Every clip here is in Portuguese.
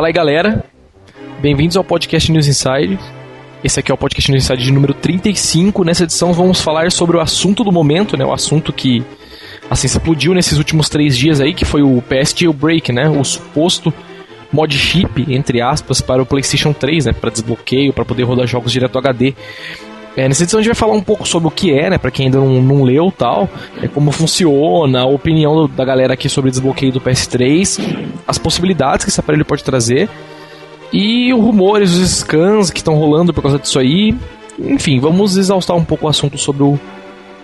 Fala aí, galera. Bem-vindos ao podcast News Inside. Esse aqui é o podcast News Inside de número 35. Nessa edição vamos falar sobre o assunto do momento, né? O assunto que assim explodiu nesses últimos três dias aí, que foi o PS Jailbreak, né? O suposto mod chip, entre aspas, para o PlayStation 3, né? Para desbloqueio, para poder rodar jogos direto HD. É, nessa edição a gente vai falar um pouco sobre o que é, né, pra quem ainda não, não leu tal, é, como funciona, a opinião da galera aqui sobre o desbloqueio do PS3, as possibilidades que esse aparelho pode trazer, e os rumores, os scans que estão rolando por causa disso aí. Enfim, vamos exaustar um pouco o assunto sobre o,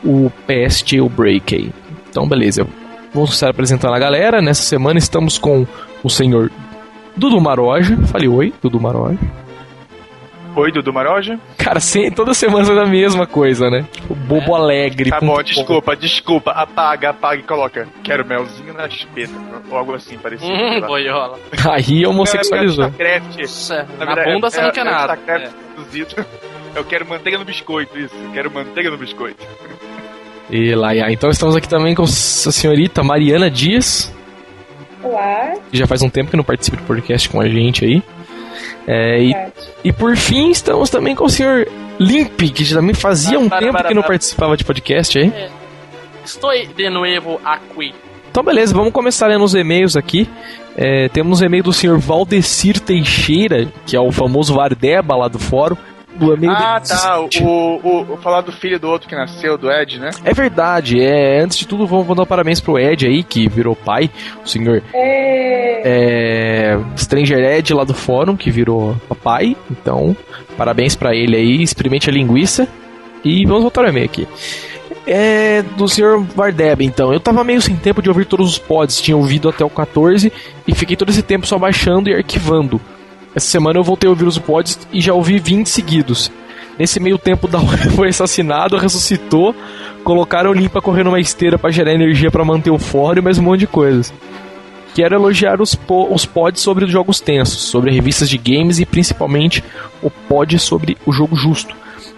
o PS Jailbreak aí. Então, beleza. Vamos estar apresentando a galera. Nessa semana estamos com o senhor Dudu Maroja. Fale oi, Dudu Maroja. Oi, Dudu Maroja. Cara, sem, toda semana faz a mesma coisa, né? Tipo, bobo é. alegre. Tá bom, desculpa, desculpa. Apaga, apaga e coloca. Quero melzinho na espeta. Ou algo assim parecido. Hum, boiola. Aí homossexualizou. É, na bunda você não quer nada. É. Eu quero manteiga no biscoito, isso. Eu quero manteiga no biscoito. E lá, então estamos aqui também com a senhorita Mariana Dias. Olá. Que já faz um tempo que não participa do podcast com a gente aí. É, e, e por fim, estamos também com o senhor Limp, que também fazia um tempo que não participava de podcast aí. É. Estou de novo aqui. Então, beleza, vamos começar lendo os e-mails aqui. É, temos um e-mail do senhor Valdecir Teixeira, que é o famoso Vardeba lá do fórum do amigo Ah, tá. O, o, o, falar do filho do outro que nasceu, do Ed, né? É verdade. É, antes de tudo, vamos dar parabéns pro Ed aí, que virou pai. O senhor. É... é Stranger Ed lá do fórum, que virou papai. Então, parabéns para ele aí. Experimente a linguiça. E vamos voltar ao e-mail aqui. É do senhor Vardeb, então. Eu tava meio sem tempo de ouvir todos os pods, tinha ouvido até o 14 e fiquei todo esse tempo só baixando e arquivando. Essa semana eu voltei a ouvir os pods e já ouvi 20 seguidos. Nesse meio tempo, da foi assassinado, ressuscitou, colocaram o Limpa correndo uma esteira para gerar energia para manter o fórum e mais um monte de coisas. Quero elogiar os, po os pods sobre os jogos tensos, sobre revistas de games e principalmente o pod sobre o jogo justo.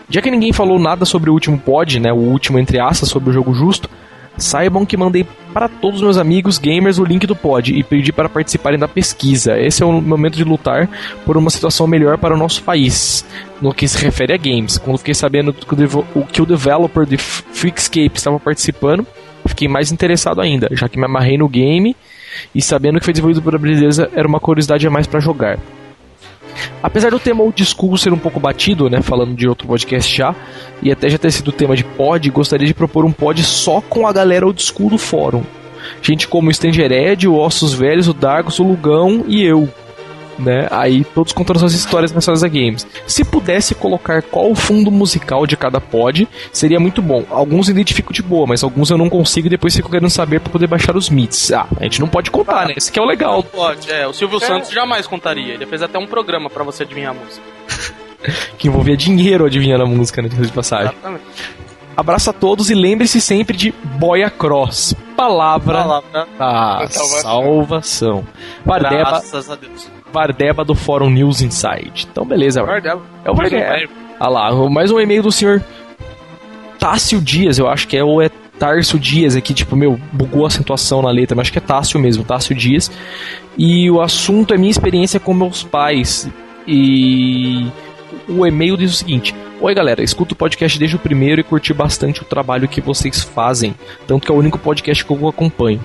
Já que ninguém falou nada sobre o último pod, né, o último entre aspas sobre o jogo justo, Saibam que mandei para todos os meus amigos gamers o link do pod e pedi para participarem da pesquisa. Esse é o momento de lutar por uma situação melhor para o nosso país, no que se refere a games. Quando fiquei sabendo que o developer de Freakscape estava participando, fiquei mais interessado ainda, já que me amarrei no game e sabendo que foi desenvolvido por Beleza era uma curiosidade a mais para jogar. Apesar do tema old school ser um pouco batido, né, falando de outro podcast já, e até já ter sido tema de pod, gostaria de propor um pod só com a galera old school do fórum. Gente como o Stengered, o Ossos Velhos, o Dargos, o Lugão e eu né? Aí todos contando suas histórias nessas games. Se pudesse colocar qual o fundo musical de cada pod, seria muito bom. Alguns eu identifico de boa, mas alguns eu não consigo e depois fico querendo saber para poder baixar os mitos. Ah, a gente não pode contar, né? Esse que é o legal. Não pode, é. O Silvio é. Santos jamais contaria. Ele fez até um programa para você adivinhar a música. que envolvia dinheiro adivinhando a música, né? De passagem. Exatamente. Abraço a todos e lembre-se sempre de Boia Cross. Palavra, Palavra da salvação. salvação. Vardeba, Graças a Deus. Vardeba do Fórum News Inside. Então, beleza. Vardeba. É o Vardeba. Ah lá, mais um e-mail do senhor Tássio Dias, eu acho que é, ou é Tárcio Dias aqui, tipo, meu, bugou a acentuação na letra, mas acho que é Tássio mesmo, Tássio Dias. E o assunto é minha experiência com meus pais. E o e-mail diz o seguinte: Oi galera, escuto o podcast desde o primeiro e curti bastante o trabalho que vocês fazem, tanto que é o único podcast que eu acompanho.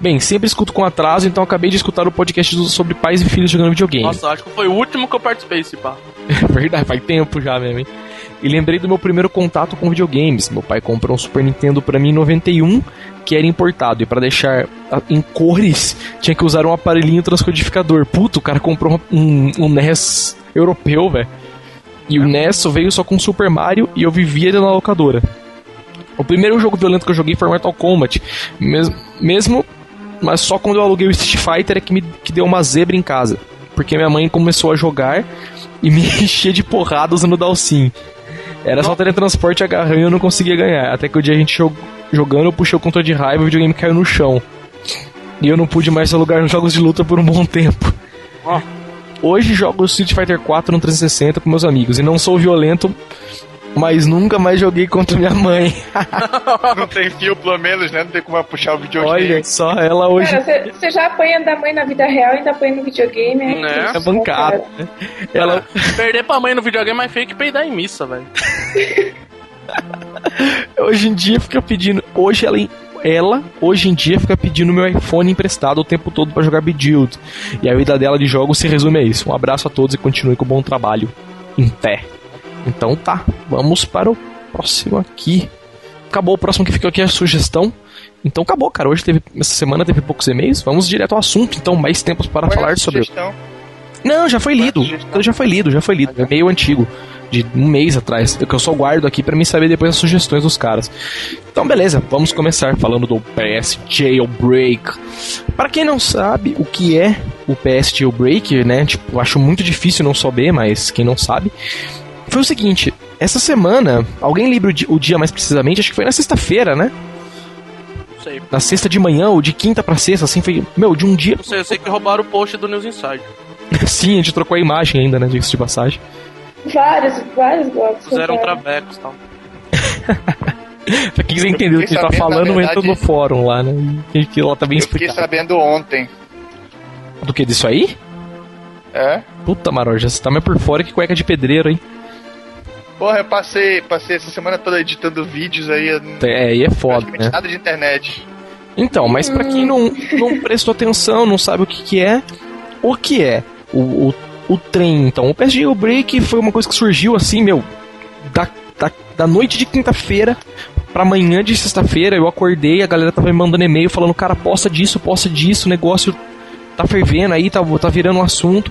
Bem, sempre escuto com atraso, então acabei de escutar o podcast sobre pais e filhos jogando videogame. Nossa, acho que foi o último que eu participei, esse pá. É verdade, faz tempo já mesmo, hein? E lembrei do meu primeiro contato com videogames. Meu pai comprou um Super Nintendo para mim em 91, que era importado. E para deixar em cores, tinha que usar um aparelhinho transcodificador. Puto, o cara comprou um, um NES europeu, velho. E o NES veio só com Super Mario e eu vivia na locadora. O primeiro jogo violento que eu joguei foi Mortal Kombat. Mesmo, mesmo mas só quando eu aluguei o Street Fighter é que me que deu uma zebra em casa. Porque minha mãe começou a jogar e me enchia de porrada usando o Dalsim. Era só teletransporte agarrando e eu não conseguia ganhar. Até que o dia a gente jogando, eu puxei o controle de raiva e o videogame caiu no chão. E eu não pude mais alugar nos jogos de luta por um bom tempo. Hoje jogo Street Fighter 4 no 360 com meus amigos. E não sou violento, mas nunca mais joguei contra minha mãe. não tem fio, pelo menos, né? Não tem como puxar o videogame. Olha só, ela hoje. Cara, você já apanha da mãe na vida real e ainda apanha no videogame, é? Né? É bancada, né? Ela... Perder pra mãe no videogame é mais feio que peidar em missa, velho. hoje em dia fica pedindo. Hoje ela ela, hoje em dia, fica pedindo meu iPhone emprestado o tempo todo para jogar Bejeweled. E a vida dela de jogos se resume a isso. Um abraço a todos e continue com o bom trabalho. Em pé. Então tá, vamos para o próximo aqui. Acabou o próximo que ficou aqui é a sugestão. Então acabou, cara. Hoje teve. Essa semana teve poucos e-mails. Vamos direto ao assunto, então, mais tempos para falar sobre. Não, já foi lido. Já foi lido, já foi lido. É meio antigo de um mês atrás, que eu só guardo aqui para mim saber depois as sugestões dos caras. Então, beleza, vamos começar falando do PS Jailbreak. Para quem não sabe o que é o PS Jailbreak, né? Tipo, acho muito difícil não saber, mas quem não sabe, foi o seguinte: essa semana, alguém lembra o dia mais precisamente? Acho que foi na sexta-feira, né? Sei. Na sexta de manhã ou de quinta para sexta, assim, foi, meu, de um dia. Não sei, eu sei que roubaram o post do News Inside. Sim, a gente trocou a imagem ainda, né? Diga-se de passagem. Vários, vários blogs. Fizeram travecos e tal. pra quem quiser entender o que a gente tá falando, verdade, entra no fórum lá, né? Que lá tá bem explicado. Eu fiquei sabendo ontem. Do que? Disso aí? É. Puta, Maroja, você tá mais por fora que cueca de pedreiro, hein? Porra, eu passei, passei essa semana toda editando vídeos aí. É, aí é foda, né? nada de internet. Então, mas para quem não, não prestou atenção, não sabe o que, que é, o que é o, o o trem, então. O PSG Break foi uma coisa que surgiu assim, meu, da, da, da noite de quinta-feira pra manhã de sexta-feira. Eu acordei, a galera tava me mandando e-mail falando, cara, posta disso, posta disso, o negócio tá fervendo aí, tá, tá virando um assunto.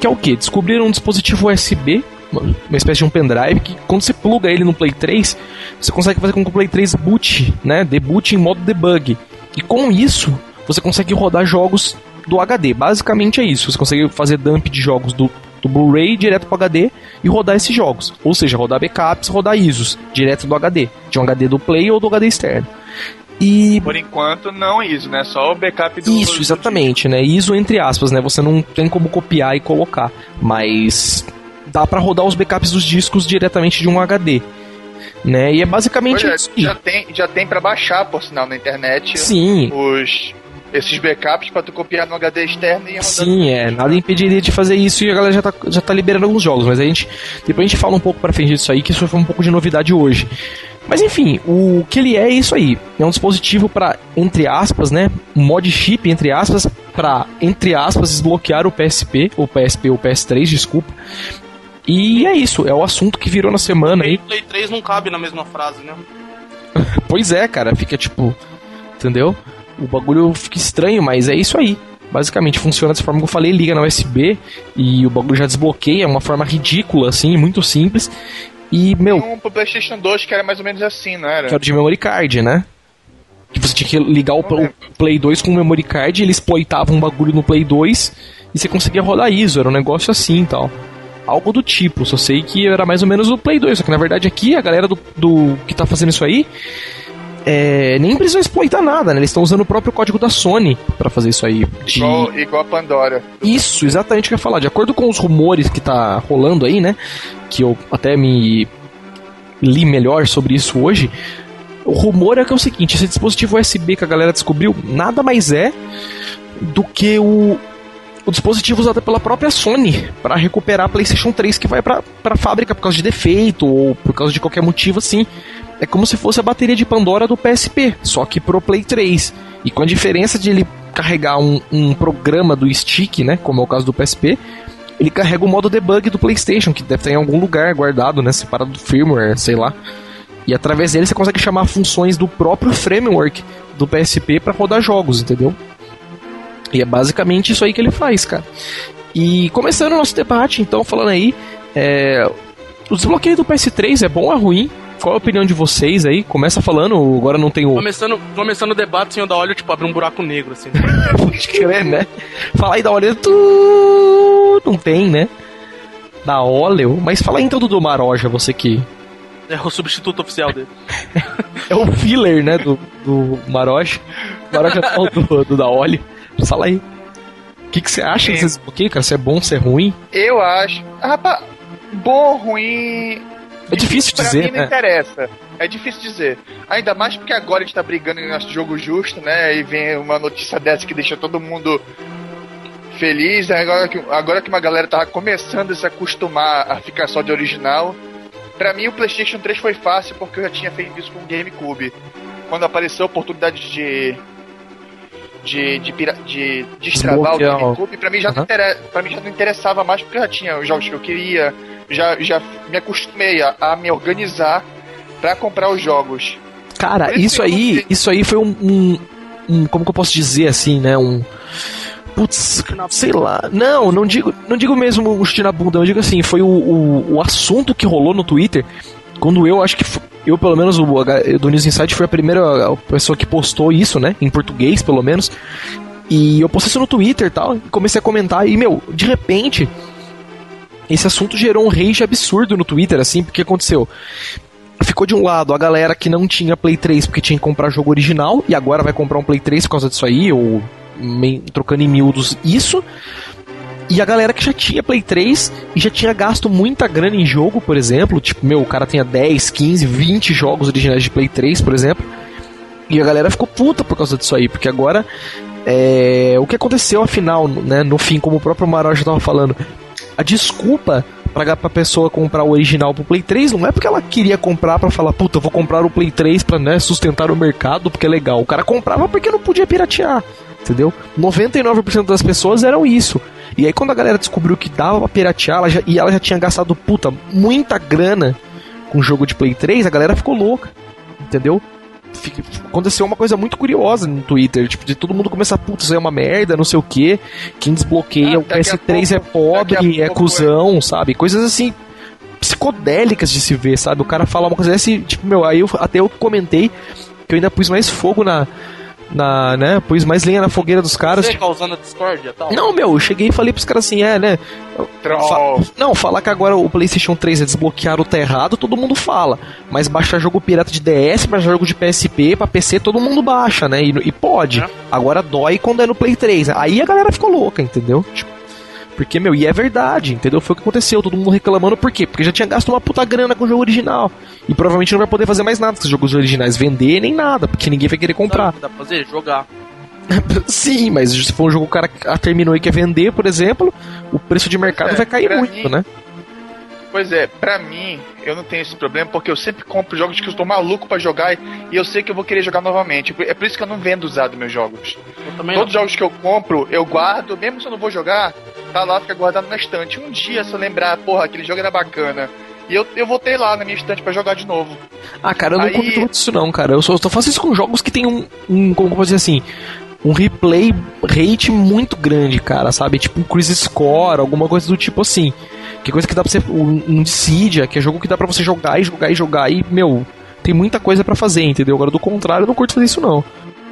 Que é o que? Descobriram um dispositivo USB, uma espécie de um pendrive, que quando você pluga ele no Play 3, você consegue fazer com que o Play 3 boot, né? Debut em modo debug. E com isso, você consegue rodar jogos do HD. Basicamente é isso. Você consegue fazer dump de jogos do, do Blu-ray direto para HD e rodar esses jogos. Ou seja, rodar backups, rodar ISOs direto do HD, de um HD do Play ou do HD externo. E por enquanto não ISO, né? Só o backup do Isso, exatamente, né? ISO entre aspas, né? Você não tem como copiar e colocar, mas dá para rodar os backups dos discos diretamente de um HD. Né? E é basicamente é, já tem já tem para baixar por sinal na internet. Sim. Os esses backups para tu copiar no HD externo e Sim, é, nada impediria de fazer isso e a galera já tá, já tá liberando alguns jogos, mas a gente depois a gente fala um pouco para frente disso aí, que isso foi um pouco de novidade hoje. Mas enfim, o que ele é é isso aí. É um dispositivo para entre aspas, né, um mod chip entre aspas para entre aspas desbloquear o PSP, ou PSP ou PS3, desculpa. E é isso, é o assunto que virou na semana aí. Play 3 não cabe na mesma frase, né? pois é, cara, fica tipo, entendeu? o bagulho fica estranho, mas é isso aí. Basicamente, funciona dessa forma que eu falei, liga na USB e o bagulho já desbloqueia, é uma forma ridícula, assim, muito simples. E, meu. Tem um pro PlayStation 2 que era mais ou menos assim, não era? Que era de memory card, né? Que você tinha que ligar o, o Play 2 com o memory card, ele exploitava um bagulho no Play 2 e você conseguia rodar ISO, era um negócio assim e tal. Algo do tipo, só sei que era mais ou menos o Play 2, só que na verdade aqui a galera do, do que tá fazendo isso aí é, nem precisam exploitar nada, né? Eles estão usando o próprio código da Sony para fazer isso aí. De... Igual, igual a Pandora. Isso, exatamente o que eu ia falar. De acordo com os rumores que tá rolando aí, né? Que eu até me li melhor sobre isso hoje. O rumor é que é o seguinte: esse dispositivo USB que a galera descobriu nada mais é do que o, o dispositivo usado pela própria Sony para recuperar a PlayStation 3 que vai para a fábrica por causa de defeito ou por causa de qualquer motivo assim é como se fosse a bateria de Pandora do PSP, só que pro Play 3. E com a diferença de ele carregar um, um programa do stick, né, como é o caso do PSP, ele carrega o modo debug do PlayStation, que deve estar em algum lugar guardado, né, separado do firmware, sei lá. E através dele você consegue chamar funções do próprio framework do PSP para rodar jogos, entendeu? E é basicamente isso aí que ele faz, cara. E começando o nosso debate, então, falando aí, é, o desbloqueio do PS3 é bom ou é ruim? Qual a opinião de vocês aí? Começa falando, agora não tem o. Começando, começando o debate, senhor da óleo, tipo, abre um buraco negro, assim. Pode crer, né? Falar aí da óleo, tu... não tem, né? Da óleo. Mas fala aí então do, do Maroja, você que. É o substituto oficial dele. é o filler, né, do, do Maroja. Maroja é o do, do da óleo. Fala aí. O que, que você acha desse bloqueio, cara? Se é bom, se é ruim? Eu acho. Rapaz, bom, ruim É difícil pra dizer, mim não né? interessa. É difícil dizer. Ainda mais porque agora a gente tá brigando em nosso jogo justo, né? E vem uma notícia dessa que deixa todo mundo feliz. Agora que, agora que uma galera tava começando a se acostumar a ficar só de original. Pra mim o PlayStation 3 foi fácil porque eu já tinha feito isso com o GameCube. Quando apareceu a oportunidade de. De, de, pira- de destravar o GameCube, pra mim, já não Aham. intere- pra mim já não interessava mais porque eu já tinha os jogos que eu queria, já, já me acostumei a, a me organizar pra comprar os jogos. Cara, isso isso não aí, isso aí foi um, um, um- como que eu posso dizer assim, né, um Putz, sei lá. Não, não digo, não digo mesmo um chute na bunda, eu digo assim, foi o, o, o assunto que rolou no Twitter quando eu acho que eu pelo menos o do News Insight foi a primeira pessoa que postou isso, né, em português pelo menos. E eu postei isso no Twitter e tal, e comecei a comentar e meu, de repente esse assunto gerou um rage absurdo no Twitter assim, porque aconteceu ficou de um lado a galera que não tinha Play 3 porque tinha que comprar jogo original e agora vai comprar um Play 3 por causa disso aí, ou trocando em miúdos isso. E a galera que já tinha Play 3 e já tinha gasto muita grana em jogo, por exemplo. Tipo, meu, o cara tinha 10, 15, 20 jogos originais de Play 3, por exemplo. E a galera ficou puta por causa disso aí, porque agora é, o que aconteceu afinal, né, no fim, como o próprio Maró já tava falando, a desculpa pra, pra pessoa comprar o original pro Play 3 não é porque ela queria comprar pra falar, puta, vou comprar o Play 3 pra né, sustentar o mercado porque é legal. O cara comprava porque não podia piratear, entendeu? 99% das pessoas eram isso. E aí quando a galera descobriu que dava pra piratear ela já- e ela já tinha gastado, puta, muita grana com jogo de Play 3, a galera ficou louca, entendeu? Fica- aconteceu uma coisa muito curiosa no Twitter, tipo, de todo mundo começar, putz, isso aí é uma merda, não sei o que, quem desbloqueia Ah, o daqui a PS3 é pobre, é cuzão, sabe? Coisas assim, psicodélicas de se ver, sabe? O cara fala uma coisa dessa e, tipo, meu, aí eu, até eu comentei que eu ainda pus mais fogo na, na, né, pus mais lenha na fogueira dos caras, Você tipo, causando a discórdia tal? não, meu, eu cheguei e falei pros caras assim, é, né? Fa- não, falar que agora o PlayStation 3 é desbloquear o tá errado, todo mundo fala. Mas baixar jogo pirata de DS, baixar jogo de PSP, pra PC, todo mundo baixa, né? E, e pode. É. Agora dói quando é no Play 3. Aí a galera ficou louca, entendeu? Tipo, porque, meu, e é verdade, entendeu? Foi o que aconteceu, todo mundo reclamando, por quê? Porque já tinha gasto uma puta grana com o jogo original. E provavelmente não vai poder fazer mais nada com os jogos originais, vender nem nada, porque ninguém vai querer comprar. dá pra fazer? Jogar. Sim, mas se for um jogo que o cara terminou e quer vender, por exemplo, o preço de mercado é, vai cair muito, mim- né? Pois é, pra mim, eu não tenho esse problema porque eu sempre compro jogos que eu estou maluco pra jogar e eu sei que eu vou querer jogar novamente. É por isso que eu não vendo usado meus jogos. Todos os jogos que eu compro, eu guardo, mesmo se eu não vou jogar, tá lá, fica guardado na estante. Um dia, se eu lembrar, porra, aquele jogo era bacana. E eu, eu voltei lá na minha estante pra jogar de novo. Ah, cara, eu não Aí- curto muito isso não, cara. Eu só, só faço isso com jogos que tem um, um como eu posso dizer assim, um replay rate muito grande, cara, sabe? Tipo um Cruise Score, alguma coisa do tipo assim. Que coisa que dá pra você. Um, Dissidia, que é jogo que dá pra você jogar e jogar e jogar e, meu, tem muita coisa pra fazer, entendeu? Agora, do contrário, eu não curto fazer isso não.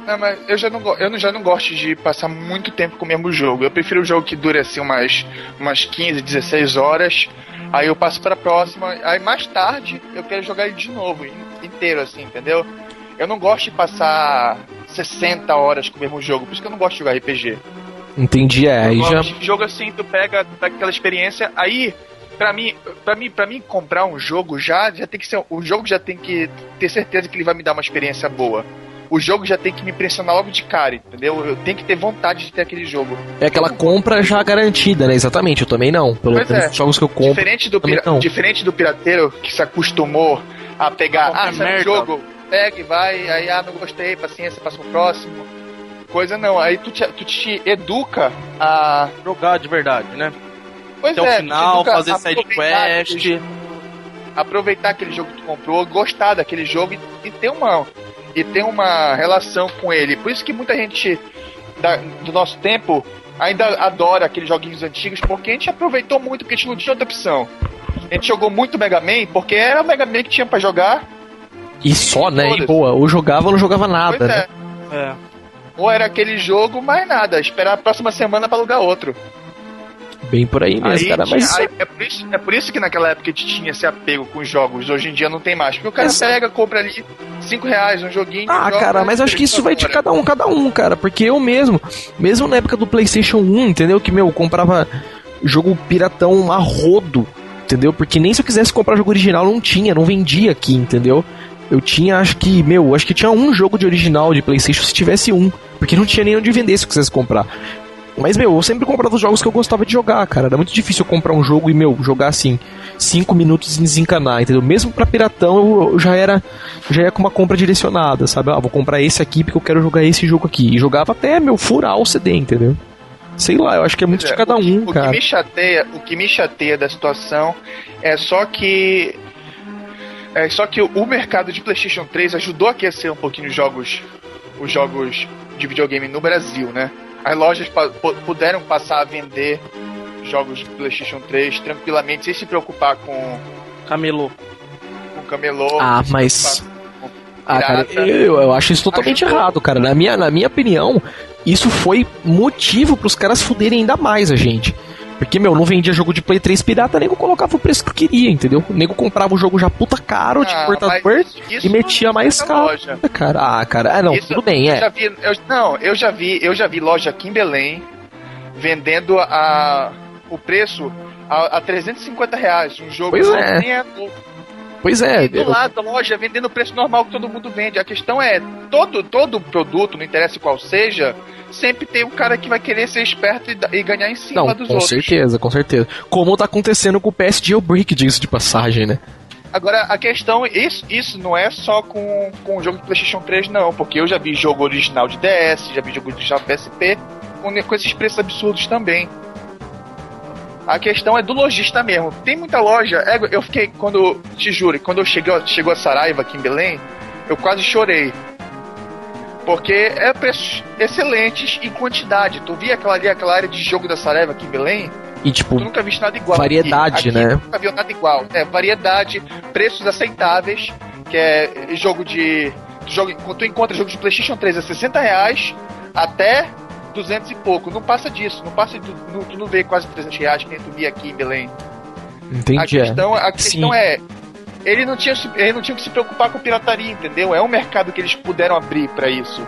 Não, mas eu já não, eu já não gosto de passar muito tempo com o mesmo jogo. Eu prefiro um jogo que dure assim umas, umas 15, 16 horas. Aí eu passo pra próxima. Aí mais tarde eu quero jogar ele de novo, in- inteiro assim, entendeu? Eu não gosto de passar 60 horas com o mesmo jogo, por isso que eu não gosto de jogar RPG. Entendi, é. Aí Eu já. gosto de jogo assim, tu pega, tu pega aquela experiência, aí Pra mim, pra mim, para mim comprar um jogo já, já tem que ser, o jogo já tem que ter certeza que ele vai me dar uma experiência boa. O jogo já tem que me impressionar logo de cara, entendeu? Eu tenho que ter vontade de ter aquele jogo. É aquela compra já garantida, né? Exatamente, eu também não. Pelo menos é. os jogos que eu compro. Diferente do, pira- não. diferente do pirateiro que se acostumou a pegar, ah, sai um merda. jogo, pega e vai, aí, ah, não gostei, paciência, passa pro próximo. Coisa não, aí tu te, tu te educa a. Jogar de verdade, né? Pois Até o é, te final, fazer side aproveitar quest. aquele- aproveitar aquele jogo que tu comprou, gostar daquele jogo e, e ter uma e ter uma relação com ele. Por isso que muita gente da- do nosso tempo ainda adora aqueles joguinhos antigos, porque a gente aproveitou muito, porque a gente não tinha outra opção. A gente jogou muito Mega Man, porque era o Mega Man que tinha pra jogar. E só, né? E boa, ou jogava ou não jogava nada, pois né? é. É. Ou era aquele jogo, mais nada. Esperar a próxima semana pra alugar outro. Bem por aí mesmo, Aí cara. Mas aí é, por isso, é por isso que naquela época a gente tinha esse apego com os jogos. Hoje em dia não tem mais. Porque o cara Exato. pega, compra ali 5 reais um joguinho. Ah, joga, cara, mas acho que isso vai de cada um, cada um, cara. Porque eu mesmo, mesmo na época do PlayStation 1, entendeu? Que, meu, comprava jogo piratão a rodo. entendeu? Porque nem se eu quisesse comprar jogo original não tinha, não vendia aqui, entendeu? Eu tinha, acho que, meu, acho que tinha um jogo de original de PlayStation se tivesse um, porque não tinha nem onde vender se eu quisesse comprar. Mas, meu, eu sempre comprava os jogos que eu gostava de jogar, cara. Era muito difícil eu comprar um jogo e, meu, jogar assim, 5 minutos e desencanar, entendeu? Mesmo pra piratão, eu, eu, já era já ia com uma compra direcionada, sabe? Ah, vou comprar esse aqui porque eu quero jogar esse jogo aqui. E jogava até, meu, furar o CD, entendeu? Sei lá, eu acho que é muito é, de cada o um, o cara. Que me chateia, o que me chateia da situação é só que é só que o mercado de PlayStation 3 ajudou a aquecer um pouquinho os jogos os jogos de videogame no Brasil, né? As lojas puderam passar a vender jogos de PlayStation 3 tranquilamente, sem se preocupar com. Camelô. Com camelô. Ah, mas. Ah, cara, eu, eu acho isso totalmente Ajudou. errado, cara. Na minha, na minha opinião, isso foi motivo para os caras fuderem ainda mais a gente. Porque, meu, não vendia jogo de Play 3 pirata, nego colocava o preço que queria, entendeu? O nego comprava o jogo já puta caro, de ah, portador, e metia mais caro. Loja. Cara, ah, cara, ah, não, isso, tudo bem, é. Já vi, eu, não, eu já vi, eu já vi loja aqui em Belém vendendo a, o preço a, a 350 reais. Um jogo pois é. nem é Pois é. E do eu... lado da loja vendendo o preço normal que todo mundo vende. A questão é, todo, todo produto, não interessa qual seja, sempre tem um cara que vai querer ser esperto e, e ganhar em cima Não, dos com outros. Com certeza, com certeza. Como tá acontecendo com o PS Jailbreak, disso de passagem, né? Agora, a questão, isso, isso não é só com, com o jogo de PlayStation 3, não, porque eu já vi jogo original de DS, já vi jogo original de PSP, com, com esses preços absurdos também. A questão é do lojista mesmo. Tem muita loja. É, eu fiquei, quando, te juro, quando eu cheguei, chegou a Saraiva aqui em Belém, eu quase chorei. Porque é preços excelentes em quantidade. Tu via aquela ali, aquela área de jogo da Saraiva aqui em Belém? E tipo, tu nunca visto nada igual. Variedade, aqui. Aqui, né? Nunca viu nada igual. É, variedade, preços aceitáveis, que é jogo de. Jogo, quando tu encontra jogo de PlayStation 3 a 60 reais até 200 e pouco. Não passa disso. Não passa. Tu não, tu não vê quase 300 reais que nem tu via aqui em Belém. Entendi. A questão, a questão é ele não tinha ele não tinha que se preocupar com pirataria, entendeu? É um mercado que eles puderam abrir para isso.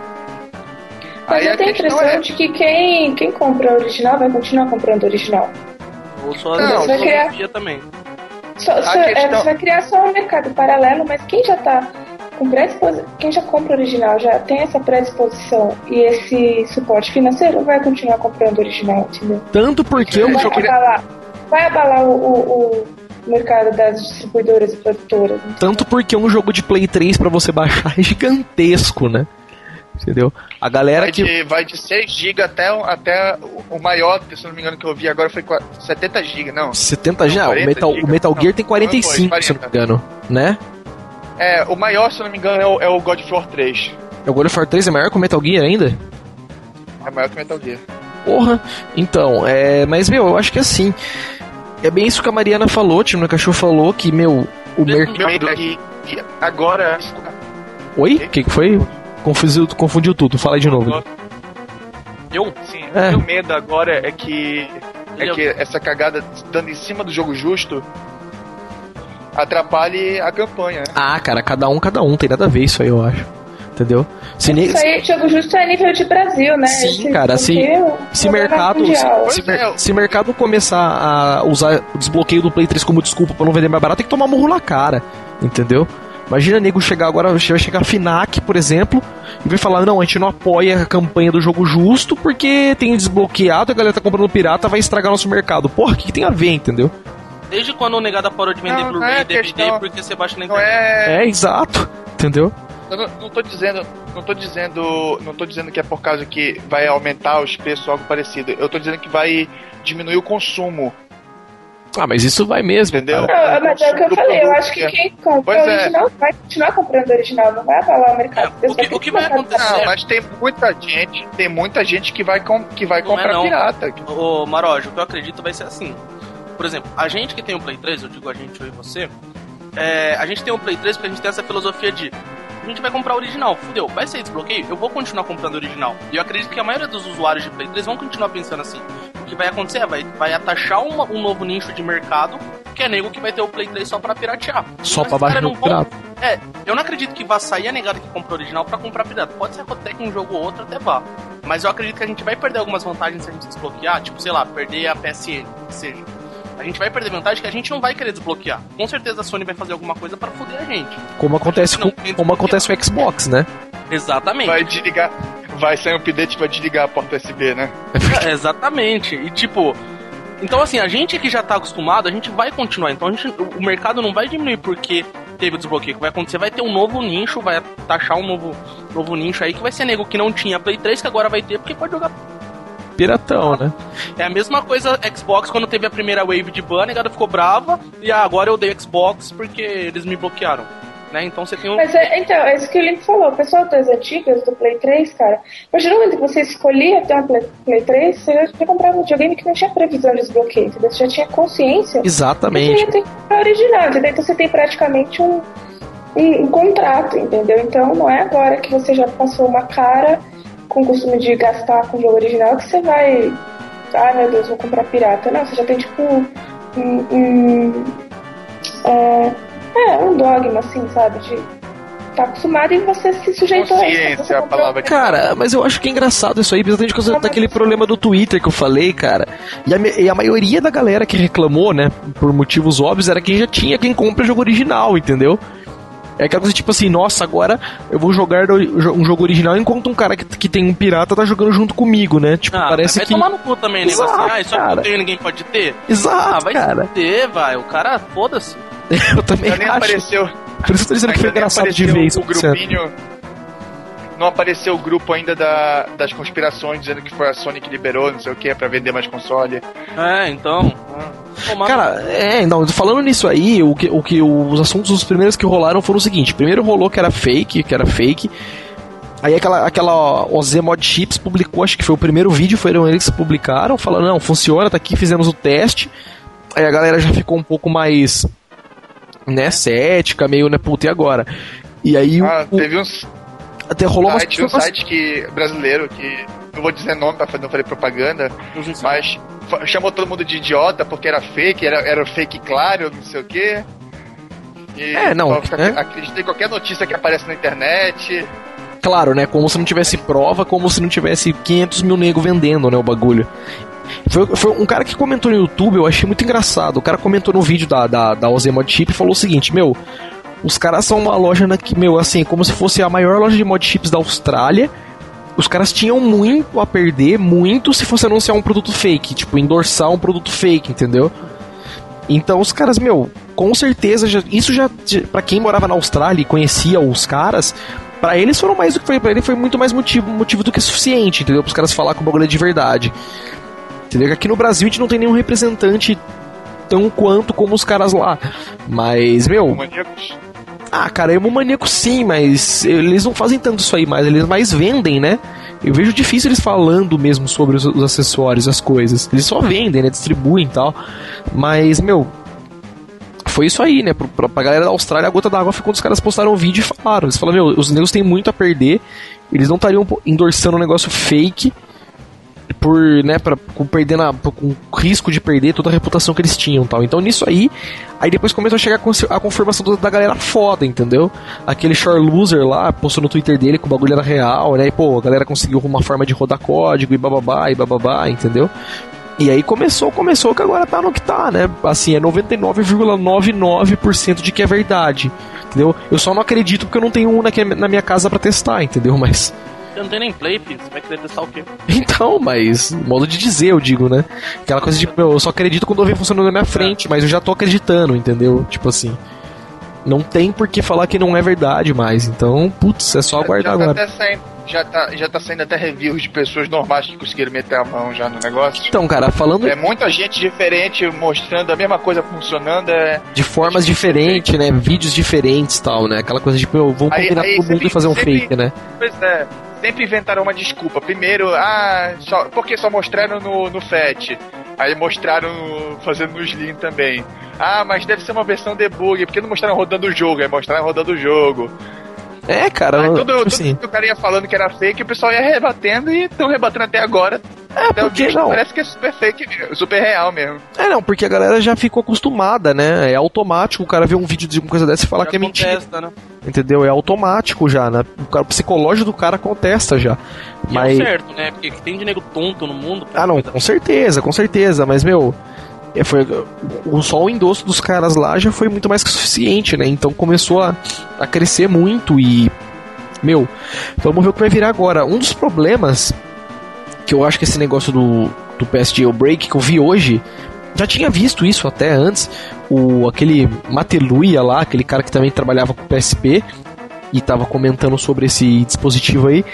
Mas Aí eu tenho a impressão é... de que quem, quem compra o original vai continuar comprando o original. Ou só não, vai criar também. Só, só, é, questão... é, você vai criar só um mercado paralelo, mas quem já tá com predisposição, quem já compra o original, já tem essa predisposição e esse suporte financeiro, vai continuar comprando o original, entendeu? Tanto porque vai, abalar, vai abalar o, o, o mercado das distribuidoras e produtoras. Entendeu? Tanto porque um jogo de Play 3 para você baixar é gigantesco, né? Entendeu? A galera vai que. De, vai de 6 GB até, até o maior, se não me engano, que eu vi agora foi 70 GB, não. 70 já? O Metal, o Metal Gear não, tem 45, foi, se não me engano, né? É, o maior, se não me engano, é o, é o God of War 3. É o God of War 3 é maior que o Metal Gear ainda? É maior que o Metal Gear. Porra, então, é. Mas, meu, eu acho que assim. É bem isso que a Mariana falou, Tino Cachorro falou, que, meu, o mercado. Agora. Oi? O que, que foi? Confundiu, confundiu tudo, fala aí de novo. Eu? Sim, é. o meu medo agora é que. É que essa cagada dando em cima do jogo justo atrapalhe a campanha. Ah, cara, cada um, cada um, tem nada a ver isso aí, eu acho. Entendeu? Se isso aí, jogo justo é nível de Brasil, né? Sim, Esse, cara, se, se mercado. Se, se, é. se, mercado começar a usar o desbloqueio do Play 3 como desculpa pra não vender mais barato, tem que tomar murro na cara. Entendeu? Imagina nego chegar agora, vai chegar a FINAC, por exemplo, e vai falar: não, a gente não apoia a campanha do jogo justo porque tem desbloqueado, a galera tá comprando pirata, vai estragar nosso mercado. Porra, o que, que tem a ver, entendeu? Desde quando o negada parou de vender Blu-ray e DVD questão... porque você baixa na internet? É... é, exato, entendeu? Eu não, não tô dizendo, não tô dizendo, não tô dizendo que é por causa que vai aumentar os preços ou algo parecido. Eu tô dizendo que vai diminuir o consumo ah, mas isso vai mesmo. Entendeu? Não, mas é o que eu falei, eu acho que quem compra o é. original é. vai continuar comprando o original, não vai abalar o mercado. É, o que, o que vai acontecer? Não, mas tem muita gente, tem muita gente que vai, com, que vai não comprar é pirata. Ô, Marojo, o que eu acredito vai ser assim. Por exemplo, a gente que tem o Play 3, eu digo a gente, eu e você, é, a gente tem o Play 3 porque a gente tem essa filosofia de a gente vai comprar original. Fudeu, vai ser desbloqueio? Eu vou continuar comprando original. E eu acredito que a maioria dos usuários de Play 3 vão continuar pensando assim. O que vai acontecer é, vai, vai atachar uma, um novo nicho de mercado, que é nego que vai ter o Play 3 só pra piratear. Só pra baixar o pirata. É, eu não acredito que vá sair a negada que comprou original pra comprar pirata. Pode ser até que um jogo ou outro até vá. Mas eu acredito que a gente vai perder algumas vantagens se a gente desbloquear, tipo, sei lá, perder a PSN, que seja. A gente vai perder vantagem que a gente não vai querer desbloquear. Com certeza a Sony vai fazer alguma coisa para foder a gente. Como acontece com, como acontece com o Xbox, né? Exatamente. Vai desligar, vai sair um update vai desligar a porta USB, né? É, exatamente. E tipo, então assim, a gente que já tá acostumado, a gente vai continuar. Então a gente, o mercado não vai diminuir porque teve o desbloqueio. O que vai acontecer? Vai ter um novo nicho, vai taxar um novo, novo nicho aí que vai ser nego que não tinha Play 3, que agora vai ter, porque pode jogar piratão, né? É a mesma coisa Xbox quando teve a primeira wave de ban, a negada ficou brava e ah, agora eu dei Xbox porque eles me bloquearam. Né? Então você tem um. Mas é, então, é isso que o Link falou. O pessoal das antigas, do Play 3, cara. Mas geralmente você escolhia ter um Play, Play 3, você já comprava um videogame que não tinha previsão de desbloqueio, entendeu? Você já tinha consciência. Exatamente. Você ia ter que original, entendeu? Então você tem praticamente um, um, um contrato, entendeu? Então não é agora que você já passou uma cara com o costume de gastar com o jogo original que você vai. Ai meu Deus, vou comprar pirata. Não, você já tem tipo um. um é, é, um dogma, assim, sabe? De tá acostumado e você se sujeitou a isso. é a palavra Cara, mas eu acho que é engraçado isso aí, principalmente por causa daquele problema do Twitter que eu falei, cara. E a, e a, maioria da galera que reclamou, né, por motivos óbvios, era quem já tinha quem compra o jogo original, entendeu? É aquela coisa tipo assim, nossa, agora eu vou jogar um jogo original enquanto um cara que, que tem um pirata tá jogando junto comigo, né? Tipo, ah, parece vai que. Vai tomar no cu também, Exato, negócio assim, ah, isso cara. aqui ninguém pode ter. Exato, ah, vai cara. ter, vai. O cara, foda-se. eu também nem acho. apareceu. Por isso eu tô dizendo que foi engraçado de vez. O grupinho, não apareceu o grupo ainda da, das conspirações dizendo que foi a Sony que liberou, não sei o que, pra vender mais console. É, então. Ah. Cara, é, não, falando nisso aí, o que, o que os assuntos os primeiros que rolaram foram o seguinte: primeiro rolou que era fake, que era fake. Aí aquela, aquela OZ Mod Chips publicou, acho que foi o primeiro vídeo, foram eles que publicaram, falando, não, funciona, tá aqui, fizemos o teste. Aí a galera já ficou um pouco mais, né, cética, meio, né, puta, e agora? E aí ah, o, teve uns até rolou site, um site que, brasileiro que. Não vou dizer nome pra não fazer propaganda, mas chamou todo mundo de idiota porque era fake, era, era fake claro, não sei o quê. E é, não. Né? Acreditei em qualquer notícia que aparece na internet. Claro, né? Como se não tivesse prova, como se não tivesse 500 mil nego vendendo, né? O bagulho. Foi, foi, um cara que comentou no YouTube, eu achei muito engraçado. O cara comentou no vídeo da, da, da Ozemod Chip e falou o seguinte: Meu, os caras são uma loja na que, meu, assim, como se fosse a maior loja de mod chips da Austrália. Os caras tinham muito a perder, muito se fosse anunciar um produto fake, tipo, endorçar um produto fake, entendeu? Então os caras, meu, com certeza, já, isso já, para quem morava na Austrália e conhecia os caras, para eles foram mais do que foi, para ele foi muito mais motivo, motivo do que suficiente, entendeu? Para os caras falar com o bagulho de verdade. Entendeu? Aqui no Brasil a gente não tem nenhum representante tão quanto como os caras lá. Mas, meu. Maníacos. Ah, cara, maníaco sim, mas eles não fazem tanto isso aí mais, eles mais vendem, né? Eu vejo difícil eles falando mesmo sobre os, os acessórios, as coisas. Eles só vendem, né? Distribuem e tal. Mas, meu, foi isso aí, né? Pra, pra galera da Austrália, a gota d'água foi quando os caras postaram um vídeo e falaram. Eles falaram, meu, os negros têm muito a perder, eles não estariam endossando um negócio fake por, né, pra, com, perdendo a, com risco de perder toda a reputação que eles tinham tal. Então nisso aí, aí depois começou a chegar a confirmação da galera foda, entendeu? Aquele Shore Loser lá postou no Twitter dele que o bagulho era real, né? E pô, a galera conseguiu uma forma de rodar código e bababá e bababá, entendeu? E aí começou, começou que agora tá no que tá, né? Assim, é 99,99% de que é verdade. Entendeu? Eu só não acredito porque eu não tenho um na, na minha casa para testar, entendeu? Mas você não tem nem play, filho. Você vai querer testar o quê? Então, mas modo de dizer, eu digo, né? Aquela coisa de, eu só acredito quando eu vejo funcionando na minha frente, mas eu já tô acreditando, entendeu? Tipo assim. Não tem por que falar que não é verdade mais. Então, putz, é só aguardar tá agora. Até saindo, já, tá, já tá saindo até reviews de pessoas normais que conseguiram meter a mão já no negócio. Então, cara, falando. É muita gente diferente mostrando a mesma coisa funcionando. É... De formas diferentes, né? Vídeos diferentes e tal, né? Aquela coisa de, tipo, vamos combinar aí, todo mundo e fazer um sempre, fake, né? Pois é sempre inventaram uma desculpa. Primeiro, ah, só, porque só mostraram no, no FAT. Aí mostraram fazendo no Slim também. Ah, mas deve ser uma versão debug, porque não mostraram rodando o jogo, aí mostraram rodando o jogo. É, cara. Aí, tudo, tudo assim. que o cara ia falando que era fake, o pessoal ia rebatendo e estão rebatendo até agora. É, até porque não. Parece que é super fake, super real mesmo. É, não, porque a galera já ficou acostumada, né? É automático o cara ver um vídeo de uma coisa dessa e falar já que é mentira. Né? Entendeu? É automático já, né? O, cara, o psicológico do cara contesta já. E Mas... é certo, né? Porque tem de nego tonto no mundo. Ah, não, com certeza, com certeza. Mas, meu é, foi, o, só o endosso dos caras lá já foi muito mais que suficiente, né? Então começou a, a crescer muito e. Meu, vamos ver o que vai virar agora. Um dos problemas que eu acho que esse negócio do, do PS Jailbreak que eu vi hoje, já tinha visto isso até antes. O, aquele Mateluia lá, aquele cara que também trabalhava com PSP e tava comentando sobre esse dispositivo aí.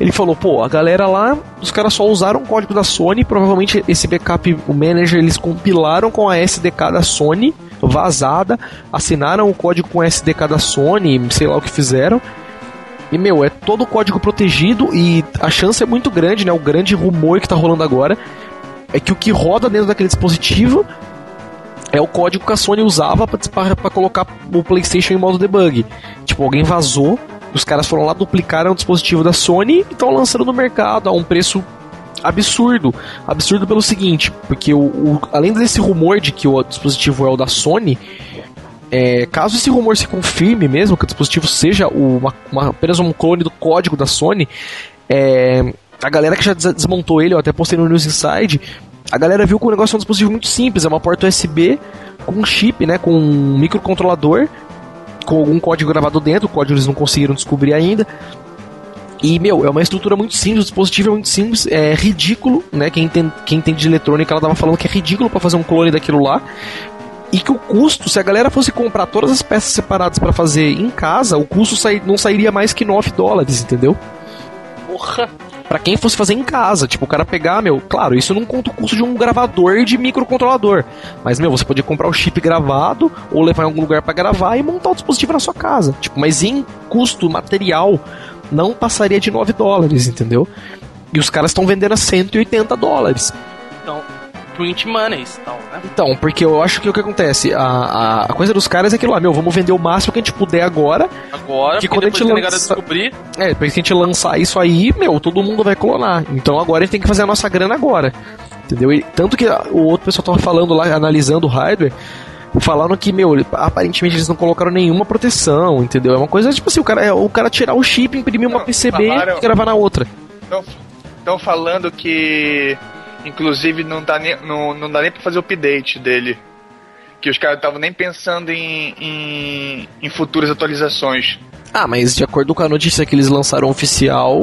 Ele falou, pô, a galera lá, os caras só usaram o código da Sony, provavelmente esse backup, o manager, eles compilaram com a SDK da Sony, vazada, assinaram o código com a SDK da Sony, sei lá o que fizeram. E, meu, é todo o código protegido e a chance é muito grande, né? O grande rumor que tá rolando agora é que o que roda dentro daquele dispositivo é o código que a Sony usava para colocar o PlayStation em modo debug. Tipo, alguém vazou os caras foram lá, duplicaram o dispositivo da Sony e estão lançando no mercado a um preço absurdo. Absurdo pelo seguinte, porque o, o, além desse rumor de que o dispositivo é o da Sony, é, caso esse rumor se confirme mesmo, que o dispositivo seja uma, uma, apenas um clone do código da Sony, é, a galera que já desmontou ele, eu até postei no News Inside, a galera viu que o negócio é um dispositivo muito simples, é uma porta USB com um chip, né, com um microcontrolador com algum código gravado dentro, o código eles não conseguiram descobrir ainda. E, meu, é uma estrutura muito simples, o dispositivo é muito simples, é ridículo, né? Quem entende, quem entende de eletrônica, ela tava falando que é ridículo para fazer um clone daquilo lá. E que o custo, se a galera fosse comprar todas as peças separadas para fazer em casa, o custo não sairia mais que 9 dólares, entendeu? Porra! Para quem fosse fazer em casa. Tipo, o cara pegar, meu, claro, isso não conta o custo de um gravador de microcontrolador. Mas, meu, você podia comprar o chip gravado ou levar em algum lugar para gravar e montar o dispositivo na sua casa. Tipo, mas em custo material não passaria de 9 dólares, entendeu? E os caras estão vendendo a 180 dólares. Então, print monies então, né? Então, porque eu acho que o que acontece, a, a, a, coisa dos caras é aquilo lá, meu, vamos vender o máximo que a gente puder agora. Agora, que quando a gente lança... descobrir. É, depois que a gente lançar isso aí, meu, todo mundo vai clonar. Então agora a gente tem que fazer a nossa grana agora. Entendeu? E, tanto que o outro pessoal tava falando lá, analisando o hardware, falando que, meu, aparentemente eles não colocaram nenhuma proteção, entendeu? É uma coisa tipo assim, o cara, é, o cara tirar o chip, imprimir uma PCB falaram... e gravar na outra. Estão falando que Inclusive, não dá nem, não, não dá nem pra fazer o update dele. Que os caras estavam nem pensando em, em, em, futuras atualizações. Ah, mas de acordo com a notícia que eles lançaram oficial,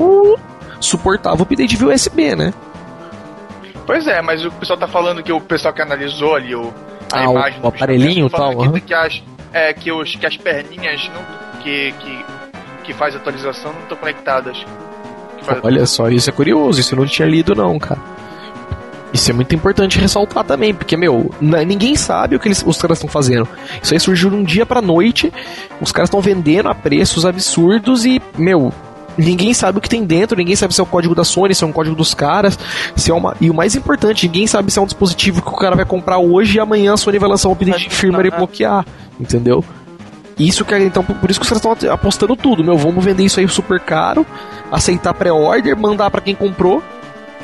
suportava o update via USB, né? Pois é, mas o pessoal tá falando que o pessoal que analisou ali o, a ah, imagem o, o aparelhinho e tal. Que, uhum. que, as, é, que, os, que as perninhas não, que, que, que faz atualização não estão conectadas. Olha só, isso é curioso, isso eu não tinha lido não, cara. Isso é muito importante ressaltar também, porque, meu, ninguém sabe o que eles, os caras estão fazendo. Isso aí surgiu de um dia pra noite, os caras estão vendendo a preços absurdos e, meu, ninguém sabe o que tem dentro, ninguém sabe se é o código da Sony, se é um código dos caras, se é uma. E o mais importante, ninguém sabe se é um dispositivo que o cara vai comprar hoje e amanhã a Sony vai lançar um update de firmware e bloquear, entendeu? Isso que então por isso que os caras estão apostando tudo, meu, vamos vender isso aí super caro, aceitar pré-order, mandar para quem comprou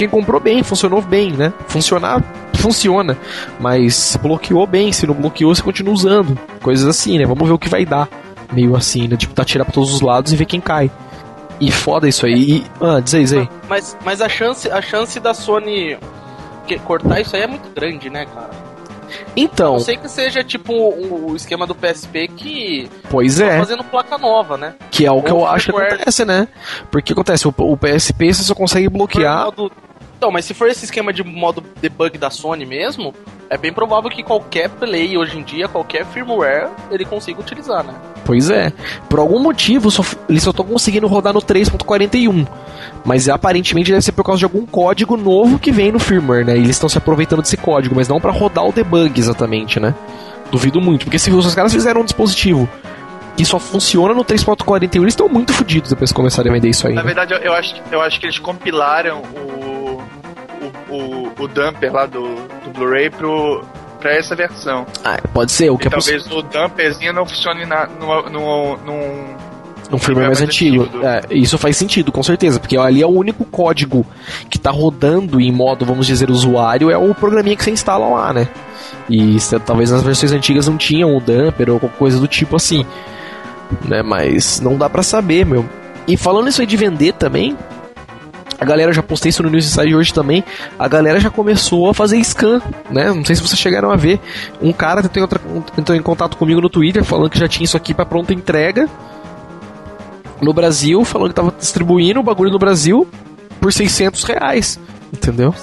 quem comprou bem, funcionou bem, né? Funcionar, funciona. Mas bloqueou bem, se não bloqueou, você continua usando. Coisas assim, né? Vamos ver o que vai dar. Meio assim, né? Tipo, tá tirar pra todos os lados e ver quem cai. E foda isso aí. E, ah, diz aí, diz aí. Mas, mas a, chance, a chance da Sony cortar isso aí é muito grande, né, cara? Então. Eu sei que seja tipo o, esquema do PSP que. Pois tá é. fazendo placa nova, né? Que é o que eu acho que acontece, né? Porque acontece, o, o PSP você só consegue bloquear. Modo... Então, mas se for esse esquema de modo debug da Sony mesmo, é bem provável que qualquer play hoje em dia, qualquer firmware, ele consiga utilizar, né? Pois é. Por algum motivo, só, eles só estão conseguindo rodar no 3.41. Mas aparentemente deve ser por causa de algum código novo que vem no firmware, né? E eles estão se aproveitando desse código, mas não para rodar o debug exatamente, né? Duvido muito, porque se os caras fizeram um dispositivo que só funciona no 3.41, eles estão muito fodidos depois de começarem a vender isso aí. Na né? verdade, eu acho, eu acho que eles compilaram o o, o dumper lá do, do Blu-ray pro, pra essa versão. Ah, pode ser. O que e é talvez o dumperzinho não funcione na, no, no, num, um firmware mais, mais antigo. antigo. É, isso faz sentido, com certeza, porque ali é o único código que está rodando em modo, vamos dizer, usuário, é o programinha que você instala lá, né? E talvez nas versões antigas não tinham o dumper ou qualquer coisa do tipo assim. Né? Mas não dá para saber, meu. E falando isso aí de vender também, a galera já postei isso no News Inside hoje também. A galera já começou a fazer scan, né? Não sei se vocês chegaram a ver. Um cara tentou, entrou em contato comigo no Twitter falando que já tinha isso aqui para pronta entrega no Brasil, falando que tava distribuindo o bagulho no Brasil por 600 reais, entendeu?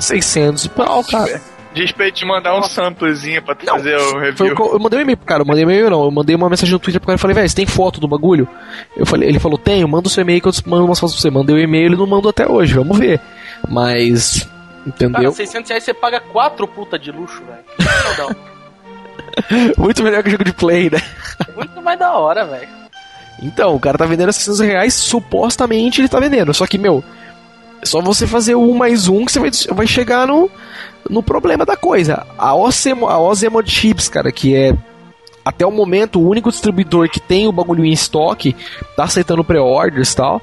600 pau, cara. Diz pra te mandar um samplezinho pra tu não, fazer o review. eu mandei um e-mail pro cara, eu mandei um e-mail não, eu mandei uma mensagem no Twitter pro cara e falei, velho, você tem foto do bagulho? Eu falei, ele falou, tenho, manda o seu e-mail que eu mando umas fotos pra você. Mandei o e-mail, ele não mandou até hoje, vamos ver. Mas, entendeu? Cara, 600 reais você paga quatro puta de luxo, velho. Muito melhor que o jogo de play, né? Muito mais da hora, velho. Então, o cara tá vendendo a 600 reais, supostamente ele tá vendendo. Só que, meu, é só você fazer um mais um que você vai, vai chegar no, no problema da coisa. A Ozemo, a Chips, cara, que é até o momento o único distribuidor que tem o bagulho em estoque, tá aceitando pré-orders e tal.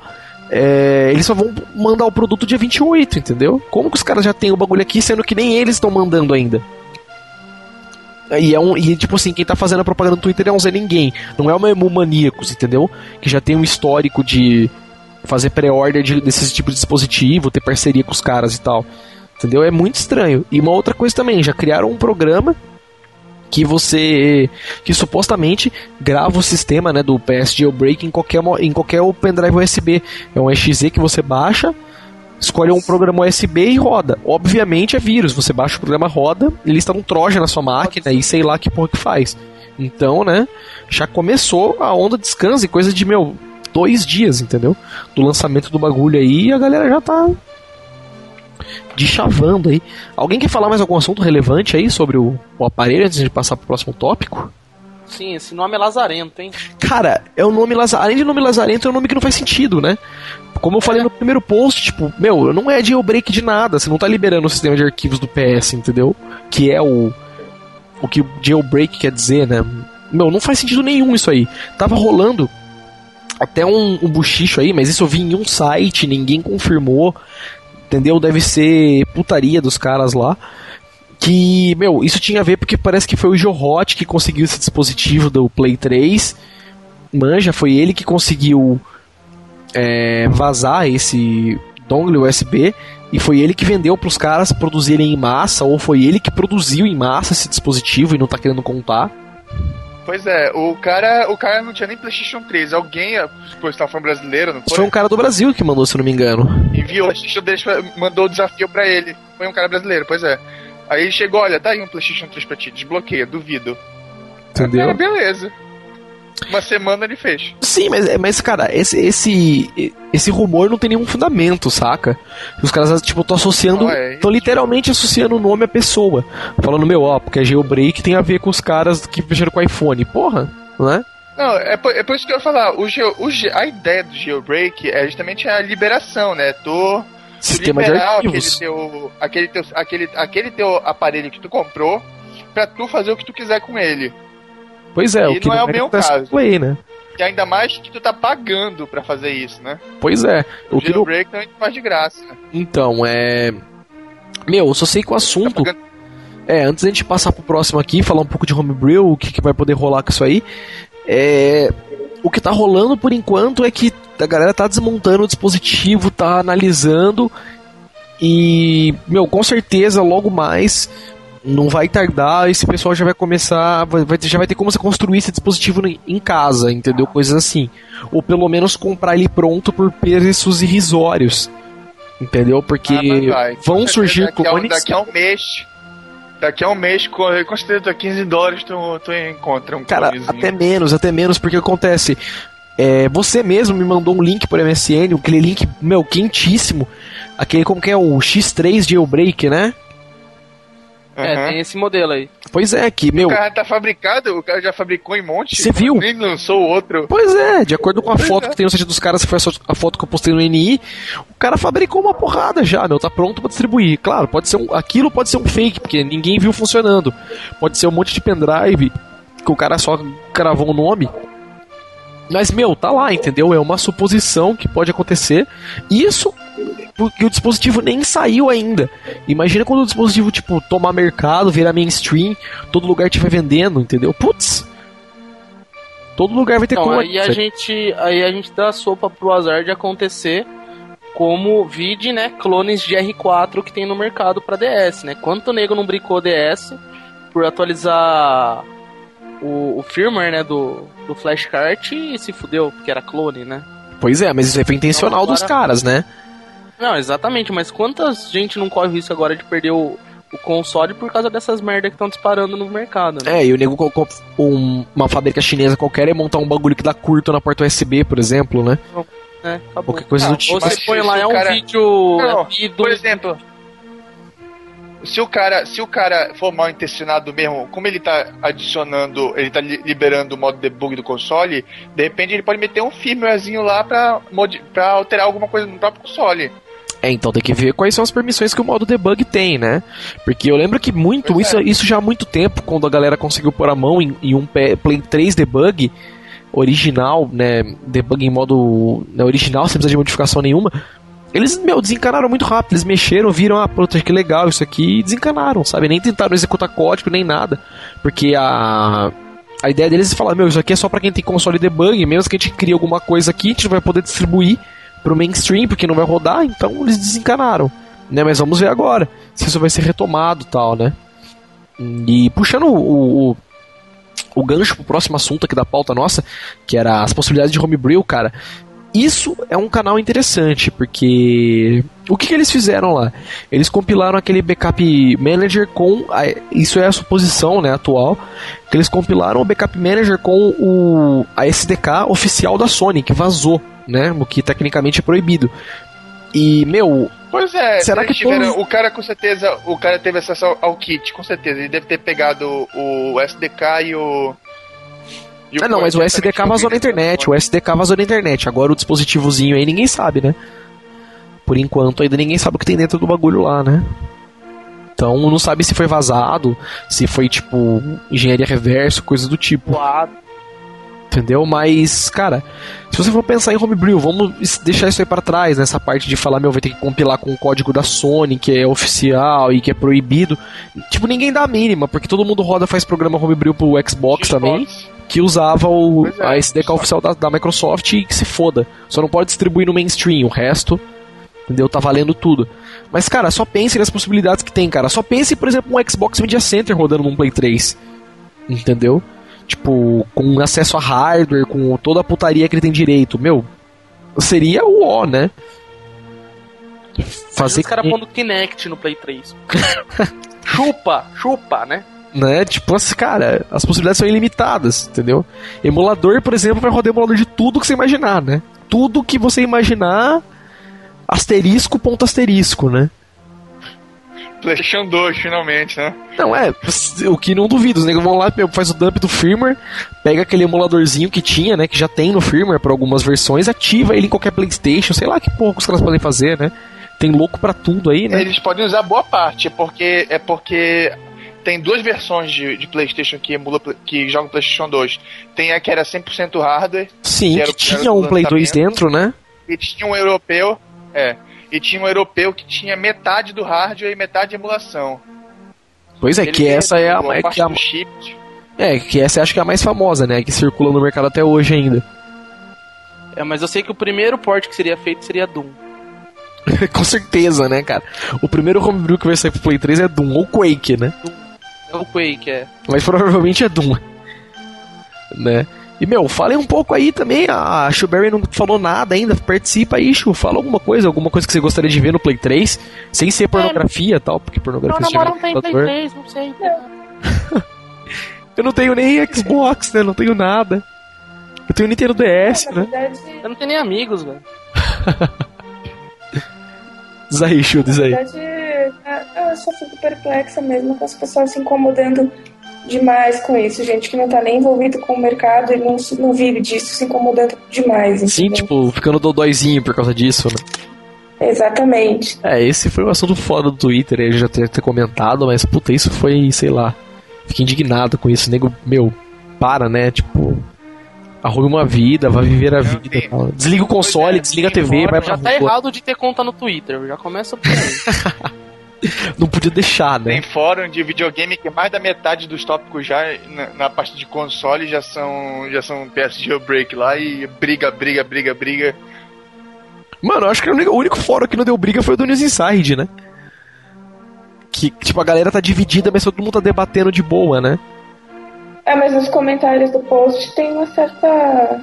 É, eles só vão mandar o produto dia 28, entendeu? Como que os caras já têm o bagulho aqui, sendo que nem eles estão mandando ainda? E é um. E tipo assim, quem tá fazendo a propaganda no Twitter é um Zé Ninguém. Não é uma Emu Maníacos, entendeu? Que já tem um histórico de fazer pré-order de, desses tipos de dispositivo, ter parceria com os caras e tal. Entendeu? É muito estranho. E uma outra coisa também, já criaram um programa que você que supostamente grava o sistema né, do PS Jailbreak em qualquer, em qualquer pendrive USB. É um exe que você baixa, escolhe um programa USB e roda. Obviamente é vírus, você baixa o programa, roda, ele está um troja na sua máquina e sei lá que porra que faz. Então, né, já começou a onda de descanso e coisa de, meu, dois dias, entendeu? Do lançamento do bagulho aí e a galera já tá de chavando aí. Alguém quer falar mais algum assunto relevante aí sobre o, o aparelho antes de passar pro próximo tópico? Sim, esse nome é Lazarento, hein? Cara, é o nome Lazarento. Além de nome Lazarento, é um nome que não faz sentido, né? Como eu falei é. no primeiro post, tipo, meu, não é jailbreak de nada. Você não tá liberando o sistema de arquivos do PS, entendeu? Que é o. O que jailbreak quer dizer, né? Meu, não faz sentido nenhum isso aí. Tava rolando até um, um buchicho aí, mas isso eu vi em um site, ninguém confirmou, entendeu? Deve ser putaria dos caras lá. Que, meu, isso tinha a ver porque parece que foi o Johot que conseguiu esse dispositivo do Play 3. Manja, foi ele que conseguiu é, vazar esse dongle USB e foi ele que vendeu para os caras produzirem em massa ou foi ele que produziu em massa esse dispositivo e não está querendo contar. Pois é, o cara, o cara não tinha nem PlayStation 3. Alguém, pô, estava falando brasileiro, não foi? Foi um cara do Brasil que mandou, se não me engano. Enviou, o PlayStation 3 mandou o desafio para ele. Foi um cara brasileiro, pois é. Aí ele chegou, olha, tá aí um PlayStation 3 pra ti, desbloqueia, duvido. Entendeu? Cara, beleza. Uma semana ele fez. Sim, mas, mas cara, esse, esse, esse rumor não tem nenhum fundamento, saca? Os caras, tipo, tô associando. Ah, é, tô literalmente associando o nome à pessoa. Falando, meu, ó, porque a jailbreak tem a ver com os caras que mexeram com o iPhone. Porra, né? Não, é por, é por isso que eu ia falar. O, o, a ideia do jailbreak é justamente a liberação, né? Tô. Sistema de arquivos. Aquele teu, aquele, teu, aquele, aquele teu aparelho que tu comprou pra tu fazer o que tu quiser com ele. Pois é, e o que não é o meu caso. Play, né? E ainda mais que tu tá pagando para fazer isso, né? Pois é. O, o jailbreak não... também faz de graça. Então, é... Meu, eu só sei que o assunto... Tá é, antes da gente passar pro próximo aqui, falar um pouco de homebrew, o que, que vai poder rolar com isso aí, é... O que tá rolando por enquanto é que a galera tá desmontando o dispositivo, tá analisando e, meu, com certeza logo mais não vai tardar, esse pessoal já vai começar, vai, já vai ter como você construir esse dispositivo em casa, entendeu? Coisas assim. Ou pelo menos comprar ele pronto por preços irrisórios. Entendeu? Porque ah, vão surgir daqui. A, daqui a um mês. Daqui a um mês, com, certeza 15 dólares, tu, tu encontra um Cara, até menos, até menos, porque acontece. É, você mesmo me mandou um link por MSN, aquele link, meu, quentíssimo. Aquele como que é o X3 Jailbreak, né? É, uhum. tem esse modelo aí. Pois é, que, meu. O cara tá fabricado, o cara já fabricou em monte. Você viu? Nem lançou outro. Pois é, de acordo com a pois foto é. que tem no site dos caras, que foi a foto que eu postei no NI, o cara fabricou uma porrada já, meu, tá pronto para distribuir. Claro, pode ser um. Aquilo pode ser um fake, porque ninguém viu funcionando. Pode ser um monte de pendrive que o cara só cravou o nome. Mas, meu, tá lá, entendeu? É uma suposição que pode acontecer. Isso porque o dispositivo nem saiu ainda. Imagina quando o dispositivo, tipo, tomar mercado, virar mainstream, todo lugar estiver vendendo, entendeu? Putz! Todo lugar vai ter então, como. Aí a, gente, aí a gente dá a sopa pro azar de acontecer Como vide, né, clones de R4 que tem no mercado para DS, né? Quanto nego não brincou DS por atualizar o, o firmware, né, do, do flashcard e se fudeu, porque era clone, né? Pois é, mas isso foi intencional então, agora... dos caras, né? Não, exatamente, mas quantas gente não corre o risco agora de perder o, o console por causa dessas merdas que estão disparando no mercado, né? É, e o nego colocou um, uma fábrica chinesa qualquer e montar um bagulho que dá curto na porta USB, por exemplo, né? É, acabou. Qualquer coisa não, do tipo. Você põe lá, é um cara... vídeo. Não, é por exemplo, se o cara, se o cara for mal intencionado mesmo, como ele tá adicionando, ele tá liberando o modo debug do console, de repente ele pode meter um firmwarezinho lá pra, pra alterar alguma coisa no próprio console. É, então tem que ver quais são as permissões que o modo debug tem, né? Porque eu lembro que muito, isso, é. isso já há muito tempo, quando a galera conseguiu pôr a mão em, em um Play 3 debug original, né? Debug em modo né, original, sem precisar de modificação nenhuma. Eles, meu, desencanaram muito rápido. Eles mexeram, viram, ah, puta, que legal isso aqui, e desencanaram, sabe? Nem tentaram executar código, nem nada. Porque a. A ideia deles é falar, meu, isso aqui é só para quem tem console debug, mesmo que a gente crie alguma coisa aqui, a gente vai poder distribuir pro mainstream, porque não vai rodar, então eles desencanaram. Né? Mas vamos ver agora se isso vai ser retomado tal, né? E puxando o, o, o gancho pro próximo assunto aqui da pauta nossa, que era as possibilidades de homebrew, cara. Isso é um canal interessante, porque o que, que, eles fizeram lá? Eles compilaram aquele backup manager com. A, isso é a suposição né, atual. Que eles compilaram o backup manager com o, a SDK oficial da Sony, que vazou né? O que tecnicamente é proibido. E, meu. Pois é, será que tiveram, todos... o cara com certeza, o cara teve acesso ao, ao, kit, com certeza. Ele deve ter pegado o, SDK e o. E o ah, não, mas o SDK vazou na internet, o SDK vazou na internet. Agora o dispositivozinho aí ninguém sabe, né? Por enquanto ainda ninguém sabe o que tem dentro do bagulho lá, né? Então não sabe se foi vazado, se foi tipo engenharia reverso, coisa do tipo. Entendeu? Mas, cara, se você for pensar em homebrew, vamos deixar isso aí para trás, nessa parte de falar, meu, vai ter que compilar com o código da Sony, que é oficial e que é proibido. Tipo, ninguém dá a mínima, porque todo mundo roda faz programa homebrew pro Xbox, Xbox. também, que usava o, é, a SDK oficial da, da Microsoft e que se foda. Só não pode distribuir no mainstream, o resto, entendeu? Tá valendo tudo. Mas, cara, só pense nas possibilidades que tem, cara. Só pense, por exemplo, um Xbox Media Center rodando num Play 3. Entendeu? Tipo, com acesso a hardware, com toda a putaria que ele tem direito, meu, seria o ó, né? Fazer os caras pondo Kinect no Play 3. chupa, chupa, né? Né? Tipo, assim, cara, as possibilidades são ilimitadas, entendeu? Emulador, por exemplo, vai rodar emulador de tudo que você imaginar, né? Tudo que você imaginar, asterisco, ponto asterisco, né? PlayStation 2, finalmente, né? Não, é, o que não duvido, os negros vão lá, faz o dump do firmware, pega aquele emuladorzinho que tinha, né, que já tem no firmware para algumas versões, ativa ele em qualquer PlayStation, sei lá que porra os caras podem fazer, né? Tem louco para tudo aí, né? Eles podem usar boa parte, porque é porque tem duas versões de, de PlayStation que emula que jogam PlayStation 2. Tem a que era 100% hardware, Sim, que, que tinha um Play 2 dentro, né? E tinha um europeu, é e tinha um europeu que tinha metade do hardware e metade de emulação. Pois é, Ele que essa é a, é, que a é, que essa acho que é a mais famosa, né? Que circula no mercado até hoje ainda. É, mas eu sei que o primeiro port que seria feito seria Doom. Com certeza, né, cara? O primeiro homebrew que vai sair pro Play 3 é Doom, ou Quake, né? Doom. É o Quake, é. Mas provavelmente é Doom. Né? E, meu, falem um pouco aí também. A Shuberry não falou nada ainda. Participa aí, Shu. Fala alguma coisa, alguma coisa que você gostaria de ver no Play 3, sem ser pornografia e tal, porque pornografia Meu namorado não tem Play 3, não sei. eu não tenho nem Xbox, né? Não tenho nada. Eu tenho Nintendo DS, né? Eu não tenho nem amigos, velho. diz aí, Shu, diz aí. Na verdade, eu só fico perplexa mesmo com as pessoas se incomodando demais com isso, gente que não tá nem envolvido com o mercado e não, não vive disso, se incomodando demais. Entendeu? Sim, tipo, ficando dodóizinho por causa disso, né? Exatamente. É, esse foi um assunto fora do Twitter, ele já ter, ter comentado, mas puta, isso foi, sei lá. Fiquei indignado com isso, nego, meu, para, né? Tipo, arrume uma vida, vai viver a vida. Desliga o console, é, desliga a TV, vai pra Já tá errado de ter conta no Twitter, já começa por aí. não podia deixar, né? Tem fórum de videogame que mais da metade dos tópicos já na, na parte de console já são já são PS jailbreak lá e briga, briga, briga, briga. Mano, eu acho que o único, o único fórum que não deu briga foi o do News Inside, né? Que, tipo, a galera tá dividida, mas todo mundo tá debatendo de boa, né? É, mas nos comentários do post tem uma certa.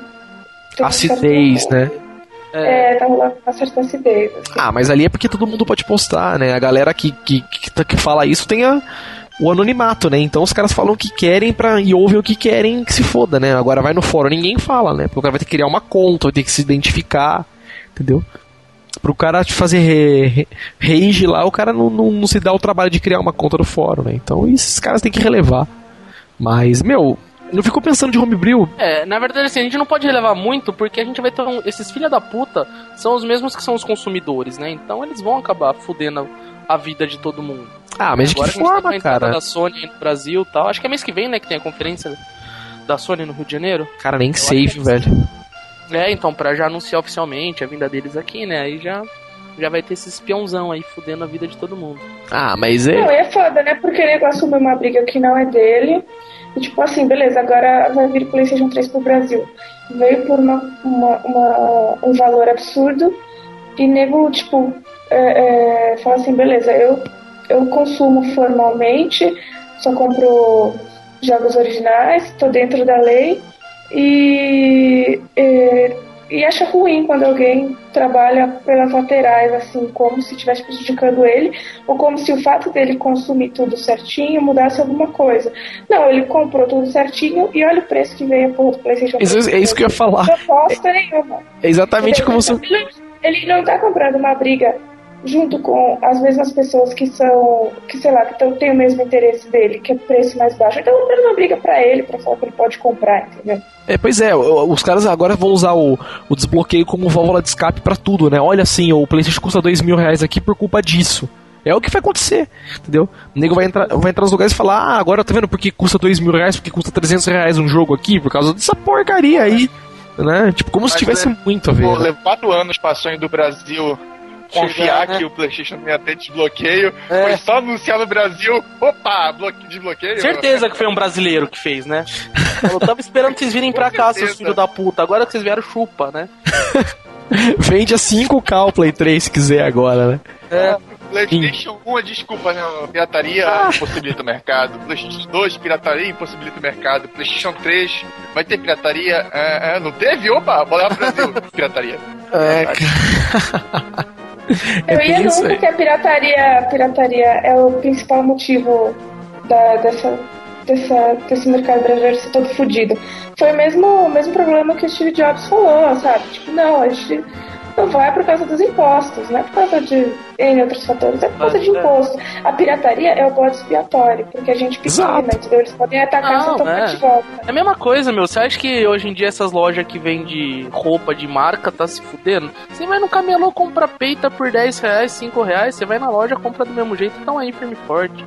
Tem acidez, uma certa... né? É, tá rolando uma certa acidez. Assim. Ah, mas ali é porque todo mundo pode postar, né? A galera que, que, que, tá, que fala isso tem a, o anonimato, né? Então os caras falam o que querem pra, e ouvem o que querem que se foda, né? Agora vai no fórum, ninguém fala, né? Porque o cara vai ter que criar uma conta, vai ter que se identificar, entendeu? Pro cara te fazer re, rage lá, o cara não, não, não, se dá o trabalho de criar uma conta no fórum, né? Então esses caras têm que relevar. Mas, meu, não ficou pensando de homebrew? É, na verdade, assim, a gente não pode relevar muito porque a gente vai ter um, esses filha da puta são os mesmos que são os consumidores, né? Então eles vão acabar fudendo a vida de todo mundo. Ah, mas Agora de que forma, tá cara? da Sony no Brasil e tal. Acho que é mês que vem, né, que tem a conferência da Sony no Rio de Janeiro. Cara, nem sei, é velho. É, então, pra já anunciar oficialmente a vinda deles aqui, né, aí já já vai ter esse espiãozão aí fudendo a vida de todo mundo. Ah, mas é. Não, é foda, né? Porque ele assumiu uma briga que não é dele. E tipo assim, beleza, agora vai vir PlayStation 3 pro Brasil. Veio por uma, uma, uma um valor absurdo. E nego, tipo, é, é, fala assim, beleza, eu, eu consumo formalmente, só compro jogos originais, tô dentro da lei e, e, e acha ruim quando alguém trabalha pelas laterais, assim, como se estivesse prejudicando ele, ou como se o fato dele consumir tudo certinho mudasse alguma coisa. Não, ele comprou tudo certinho e olha o preço que veio a porra do PlayStation. Isso, é isso que eu ia falar. Não é, nenhuma. É exatamente como se. Ele não tá comprando uma briga junto com as mesmas pessoas que são, que sei lá, que tão, tem o mesmo interesse dele, que é preço mais baixo. Então, comprando uma briga para ele, para falar que ele pode comprar, entendeu? É, pois é, os caras agora vão usar o, o desbloqueio como válvula de escape para tudo, né? Olha assim, o PlayStation custa dois mil reais aqui por culpa disso. É o que vai acontecer, entendeu? O nego vai entrar, vai entrar nos lugares e falar: Ah, agora tá vendo porque custa dois mil reais, porque custa 300 reais um jogo aqui, por causa dessa porcaria aí, né? Tipo, como Mas se tivesse muito a ver. Pô, né? quatro anos passou do Brasil confiar né? que o PlayStation não ia ter desbloqueio. É. Foi só anunciar no Brasil, opa, desbloqueio. Certeza que foi um brasileiro que fez, né? Eu tava esperando que vocês virem pra cá, seus filhos da puta. Agora que vocês vieram, chupa, né? Vende a 5K o Play 3 se quiser agora, né? É. PlayStation 1 é desculpa, né? Pirataria ah. impossibilita o mercado. PlayStation 2, pirataria impossibilita o mercado. PlayStation 3 vai ter pirataria. É, é, não teve? Opa, bora lá pro Brasil. pirataria. É, Eu ia nunca que a pirataria, a pirataria é o principal motivo da, dessa, dessa, desse mercado brasileiro ser todo fodido. Foi o mesmo, o mesmo problema que o Steve Jobs falou, sabe? Tipo, não, a gente não vai por causa dos impostos, não é por causa de N outros fatores, é por causa de imposto. A pirataria é o bode expiatório, porque a gente pequena, entendeu? Eles podem atacar não, é. de volta. É a mesma coisa, meu. Você acha que hoje em dia essas lojas que vendem roupa de marca tá se fudendo? Você vai no camelô, compra peita por 10 reais, 5 reais, você vai na loja, compra do mesmo jeito, então aí firme e forte.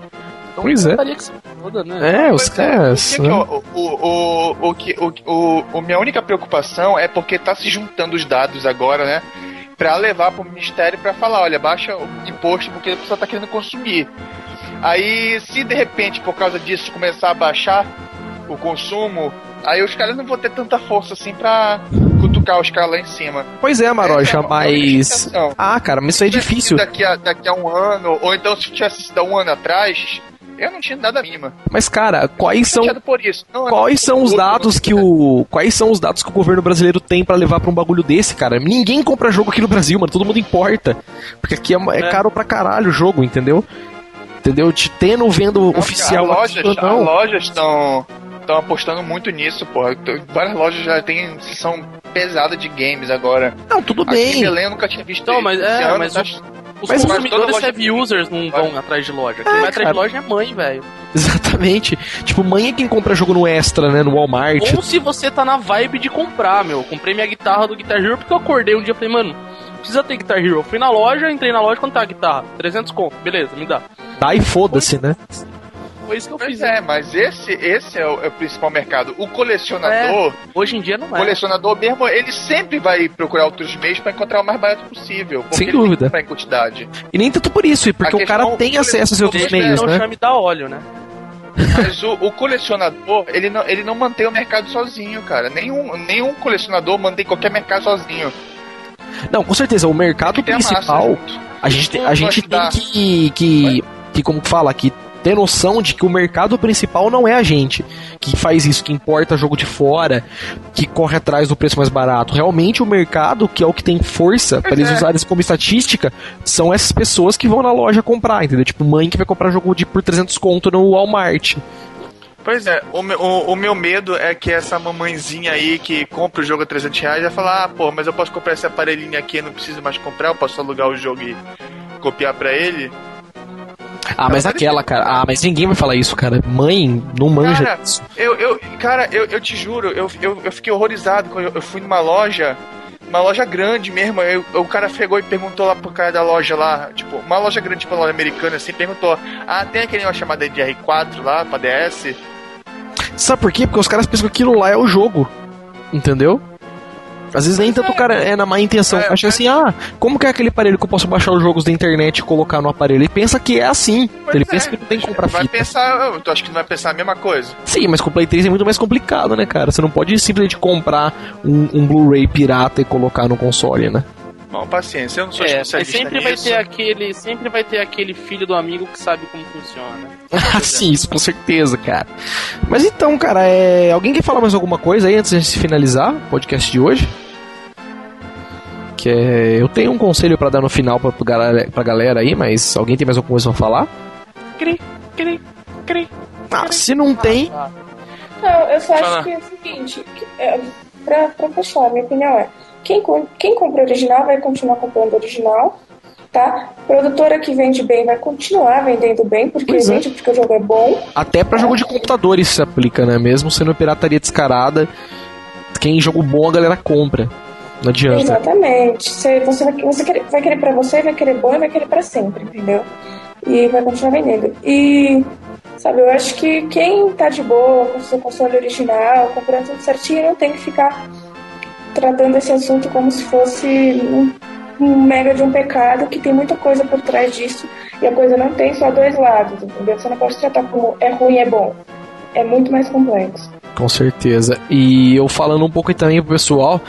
Então, pois é. Que se foda, né? É, os caras. Né? O, o, o, o, que, o, o, o, minha única preocupação é porque tá se juntando os dados agora, né? Pra levar pro ministério pra falar, olha, baixa o imposto porque a pessoa tá querendo consumir. Aí, se de repente, por causa disso, começar a baixar o consumo, aí os caras não vão ter tanta força assim pra cutucar os caras lá em cima. Pois é, Maroja, é, mas. Ah, cara, mas isso é difícil. Daqui a, daqui a um ano, ou então se tivesse sido um ano atrás, eu não tinha nada mínima. Mas cara, quais são não, quais são os dados que o quais são os dados que o governo brasileiro tem para levar para um bagulho desse, cara? Ninguém compra jogo aqui no Brasil, mano, todo mundo importa. Porque aqui é, é, é. caro pra caralho o jogo, entendeu? Entendeu? Te tendo vendo não, oficial. As lojas, não. As lojas estão estão apostando muito nisso, pô. Várias lojas já têm sessão pesada de games agora. Não, tudo bem. Aqui em Belém eu nunca tinha visto. Não, mas, é, ano, mas tá... Os mas consumidores heavy users não vão atrás de loja. Quem é, vai atrás de loja é mãe, velho. Exatamente. Tipo, mãe é quem compra jogo no Extra, né? No Walmart. Ou se você tá na vibe de comprar, meu. Comprei minha guitarra do Guitar Hero porque eu acordei um dia e falei, mano, precisa ter Guitar Hero. fui na loja, entrei na loja, quanto tá a guitarra? 300 conto. Beleza, me dá. Dá e foda-se, né? Foi isso que eu pois fiz. É, mas esse, esse é o, é o principal mercado. O colecionador. É, hoje em dia não é. O colecionador mesmo, ele sempre vai procurar outros meios para encontrar o mais barato possível. Sem dúvida. em quantidade. E nem tanto por isso, porque o cara tem acesso aos outros meios, né? É o chame da óleo, né? Mas o, o, colecionador, ele não, ele não mantém o mercado sozinho, cara. Nenhum, nenhum colecionador mantém qualquer mercado sozinho. Não, com certeza, o mercado principal. A, a gente, a gente tem que, que, que, como fala, que ter noção de que o mercado principal não é a gente que faz isso, que importa jogo de fora, que corre atrás do preço mais barato. Realmente o mercado, que é o que tem força para eles é. usarem isso como estatística, são essas pessoas que vão na loja comprar, entendeu? Tipo, mãe que vai comprar jogo de por 300 conto no Walmart. Pois é, o, o, o, meu medo é que essa mamãezinha aí que compra o jogo a 300 reais vai falar: ah, pô, mas eu posso comprar esse aparelhinho aqui, não preciso mais comprar, eu posso alugar o jogo e copiar pra ele. Ah, mas aquela, cara. Ah, mas ninguém vai falar isso, cara. Mãe não manja cara. Eu, eu, cara, eu, eu te juro, eu, eu, eu fiquei horrorizado quando eu, eu fui numa loja uma loja grande mesmo. Eu, o cara pegou e perguntou lá pro cara da loja lá, tipo, uma loja grande, tipo, uma loja americana, assim, perguntou: Ah, tem aquele uma chamada de R4 lá pra DS? Sabe por quê? Porque os caras pensam que aquilo lá é o jogo. Entendeu? Às vezes nem tanto o cara é na má intenção. É, Acha assim, ah, como que é aquele aparelho que eu posso baixar os jogos da internet e colocar no aparelho? Ele pensa que é assim. ele é. pensa que não tem que comprar vai fita. Pensar, tu acha que não vai pensar a mesma coisa? Sim, mas com o Play 3 é muito mais complicado, né, cara? Você não pode simplesmente comprar um, um Blu-ray pirata e colocar no console, né? Bom, paciência, eu não sou é, sempre vai ter aquele Sempre vai ter aquele filho do amigo que sabe como funciona. ah, sim, isso com certeza, cara. Mas então, cara, é... alguém quer falar mais alguma coisa aí antes de finalizar o podcast de hoje? Que é... Eu tenho um conselho para dar no final pra, pra galera aí, mas alguém tem mais alguma coisa pra falar? Cri, cri, cri. Ah, se não tem. Não, eu só acho que é o seguinte, que, é, pra, pra fechar, minha opinião é quem, quem compra original vai continuar comprando original, tá? Produtora que vende bem vai continuar vendendo bem, porque pois é. vende é. porque o jogo é bom. Até para jogo de computadores se aplica, né? Mesmo sendo pirataria descarada, quem jogo bom a galera compra. Não adianta. Exatamente. Você, você, vai, você querer, vai querer pra você, vai querer bom e vai querer pra sempre, entendeu? E vai continuar vendendo. E, sabe, eu acho que quem tá de boa com o seu console original, comprando tudo certinho, não tem que ficar tratando esse assunto como se fosse um, mega de um pecado, que tem muita coisa por trás disso, e a coisa não tem só dois lados, entendeu? Você não pode tratar como é ruim é bom. É muito mais complexo. Com certeza. E eu falando um pouco também pro pessoal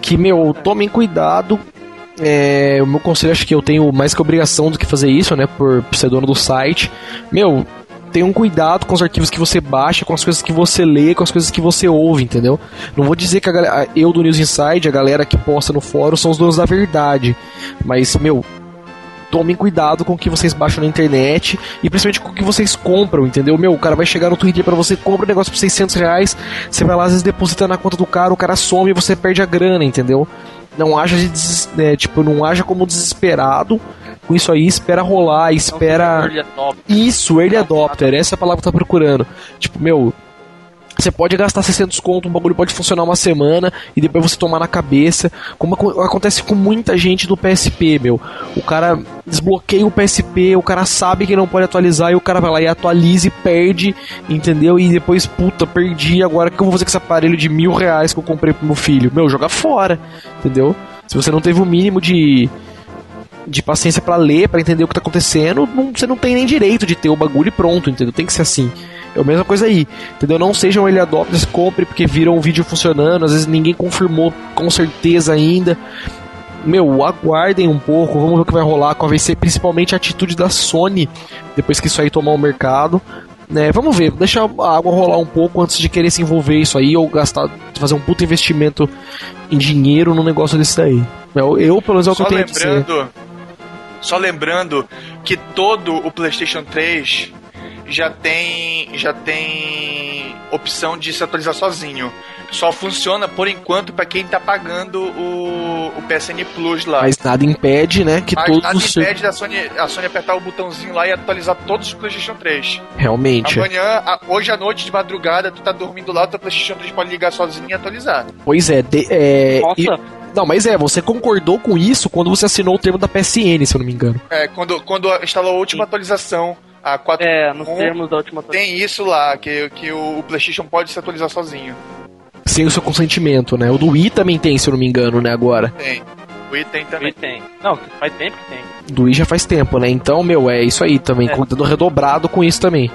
que, meu, tomem cuidado é, o meu conselho acho que eu tenho mais que obrigação do que fazer isso, né? Por ser dono do site. Meu, tenha um cuidado com os arquivos que você baixa, com as coisas que você lê, com as coisas que você ouve, entendeu? Não vou dizer que a galera, eu do News Inside, a galera que posta no fórum são os donos da verdade. Mas, meu, tomem cuidado com o que vocês baixam na internet e principalmente com o que vocês compram, entendeu? Meu, o cara vai chegar no Twitter para você, compra um negócio por 600 reais, você vai lá, às vezes deposita na conta do cara, o cara some e você perde a grana, entendeu? Não haja de, é, tipo, não haja como desesperado com isso aí, espera rolar, espera. Isso, early adopter, essa é a palavra que tá procurando. Tipo, meu, você pode gastar 600 conto, um bagulho pode funcionar uma semana e depois você tomar na cabeça. Como acontece com muita gente do PSP, meu. O cara desbloqueia o PSP, o cara sabe que não pode atualizar e o cara vai lá e atualiza e perde, entendeu? E depois, puta, perdi, agora o que eu vou fazer com esse aparelho de mil reais que eu comprei pro meu filho? Meu, joga fora, entendeu? Se você não teve o mínimo de de paciência para ler, para entender o que tá acontecendo, não, você não tem nem direito de ter o bagulho pronto, entendeu? Tem que ser assim. É a mesma coisa aí, entendeu? Não sejam ele adopters, compre porque viram um vídeo funcionando, às vezes ninguém confirmou com certeza ainda. Meu, aguardem um pouco, vamos ver o que vai rolar, qual vai ser principalmente a atitude da Sony depois que isso aí tomar o mercado. Né, vamos ver, deixa a água rolar um pouco antes de querer se envolver isso aí ou gastar, fazer um puto investimento em dinheiro num negócio desse daí. Eu, eu pelo menos é o que eu tenho lembrando, dizer. Só lembrando que todo o PlayStation 3 já tem já tem opção de se atualizar sozinho. Só funciona por enquanto para quem tá pagando o, o PSN Plus lá. Mas nada impede, né, que Mas todos nada impede da Sony, a Sony apertar o botãozinho lá e atualizar todos os PlayStation 3. Realmente. Amanhã, a, hoje à noite de madrugada, tu tá dormindo lá, o teu PlayStation 3 pode ligar sozinho e atualizar. Pois é, de, é Nossa. E não, mas é, você concordou com isso quando você assinou o termo da PSN, se eu não me engano. É, quando, quando instalou a última Sim. atualização, a 4. É, nos termos da última atualização. Tem isso lá, que, que o PlayStation pode se atualizar sozinho. Sem o seu consentimento, né? O do Wii também tem, se eu não me engano, né, agora. Tem. O Wii tem também. Wii tem. Não, faz tempo que tem. Do Wii já faz tempo, né? Então, meu, é isso aí também. É. Cuidado redobrado com isso também.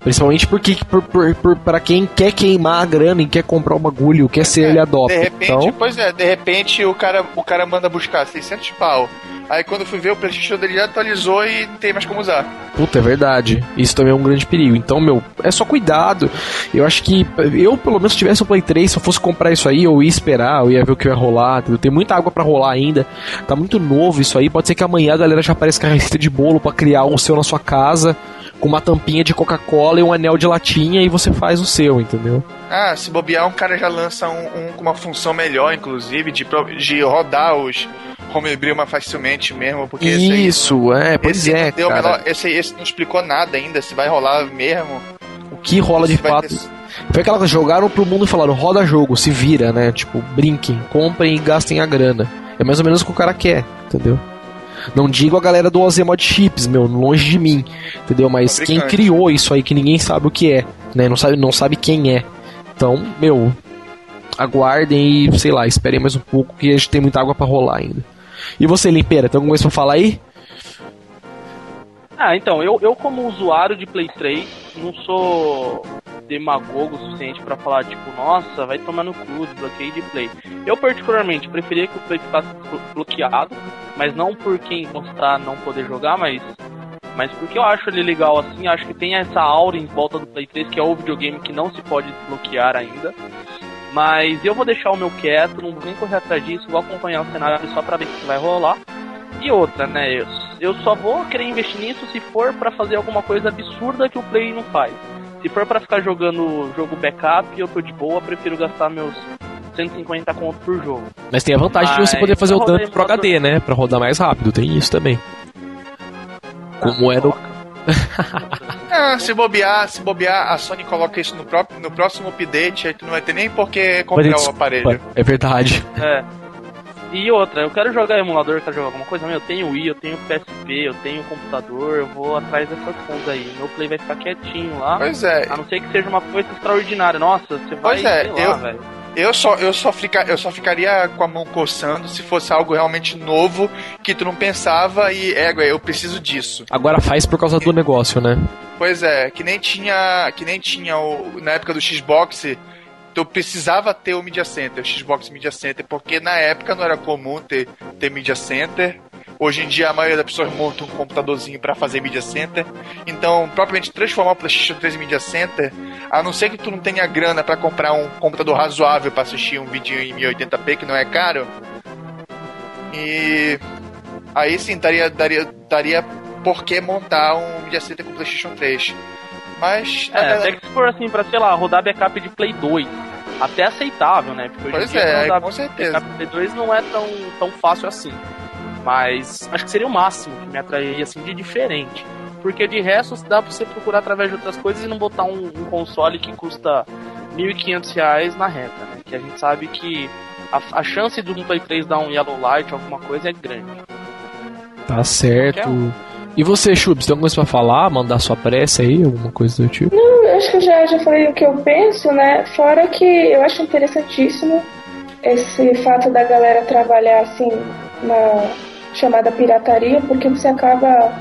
Principalmente porque por, por, por, pra quem quer queimar a grana e quer comprar o bagulho, quer ser é, ele adota. De repente, então... pois é, de repente o cara, o cara manda buscar 600 pau. Aí quando fui ver, o PlayStation dele já atualizou e não tem mais como usar. Puta, é verdade. Isso também é um grande perigo. Então, meu, é só cuidado. Eu acho que eu, pelo menos, se tivesse um Play 3, se eu fosse comprar isso aí, eu ia esperar, eu ia ver o que ia rolar. Tem muita água para rolar ainda. Tá muito novo isso aí. Pode ser que amanhã a galera já apareça com a receita de bolo para criar o seu na sua casa com uma tampinha de Coca-Cola e um anel de latinha e você faz o seu, entendeu? Ah, se bobear, um cara já lança um, com uma função melhor, inclusive, de, de rodar os homebrew mais facilmente mesmo, porque Isso, aí, é, pois é, cara. Menor, esse, esse não explicou nada ainda, se vai rolar mesmo. O que rola de fato... Ter... Foi aquela coisa, jogaram pro mundo e falaram, roda jogo, se vira, né? Tipo, brinquem, comprem e gastem a grana. É mais ou menos o que o cara quer, entendeu? Não digo a galera do Ozemod Chips, meu, longe de mim, entendeu? Mas quem criou isso aí que ninguém sabe o que é, né? Não sabe, não sabe quem é. Então, meu, aguardem e, sei lá, esperem mais um pouco que a gente tem muita água para rolar ainda. E você, Limpeira, tem alguma coisa pra falar aí? Ah, então, eu, eu como usuário de Play 3, não sou demagogo o suficiente para falar, tipo, nossa, vai tomar no cu, desbloqueio de Play. Eu, particularmente, preferia que o Play ficasse bloqueado, mas não por quem gostar não poder jogar, mas, mas porque eu acho ele legal assim, acho que tem essa aura em volta do Play 3, que é o videogame que não se pode desbloquear ainda. Mas eu vou deixar o meu quieto, não vou nem correr atrás disso, vou acompanhar o cenário só pra ver o que vai rolar. E outra, né? Eu, eu só vou querer investir nisso se for para fazer alguma coisa absurda que o Play não faz. Se for para ficar jogando jogo backup, eu tô de boa, prefiro gastar meus 150 conto por jogo. Mas tem a vantagem Mas, de você poder fazer o dump pro HD, né? Pra rodar mais rápido, tem isso também. Como ah, é no. ah, se bobear, se bobear, a Sony coloca isso no, próprio, no próximo update, aí tu não vai ter nem por que comprar o aparelho. É verdade. É. E outra, eu quero jogar emulador, quero jogar alguma coisa, meu, eu tenho Wii, eu tenho PSP, eu tenho computador, eu vou atrás dessas coisas aí. Meu play vai ficar quietinho lá. Pois é. A não ser que seja uma coisa extraordinária. Nossa, você vai, pois é, lá, eu... velho. Eu só, eu, só fica, eu só ficaria com a mão coçando se fosse algo realmente novo que tu não pensava e é, eu preciso disso. Agora faz por causa do negócio, né? Pois é, que nem tinha, que nem tinha o, na época do Xbox, tu precisava ter o Media Center, o Xbox Media Center, porque na época não era comum ter, ter Media Center. Hoje em dia a maioria das pessoas monta um computadorzinho para fazer Media Center. Então, propriamente transformar o PlayStation 3 em Media Center, a não ser que tu não tenha grana para comprar um computador razoável para assistir um vídeo em 1080p, que não é caro. E aí sim daria daria daria por que montar um Media Center com o PlayStation 3. Mas. É, até que se for assim, pra, sei lá, rodar backup de Play 2. Até aceitável, né? Porque hoje pois dia é, rodar com certeza. backup de Play 2 não é tão, tão fácil assim. Mas acho que seria o máximo que me atrairia assim de diferente. Porque de resto dá pra você procurar através de outras coisas e não botar um, um console que custa R$ 1.500 na reta, né? Que a gente sabe que a, a chance do Play 3 dar um Yellow Light, alguma coisa, é grande. Tá certo. E você, Chubs, tem alguma coisa pra falar? Mandar sua prece aí, alguma coisa do tipo? Não, acho que já, já falei o que eu penso, né? Fora que eu acho interessantíssimo esse fato da galera trabalhar assim na chamada pirataria, porque você acaba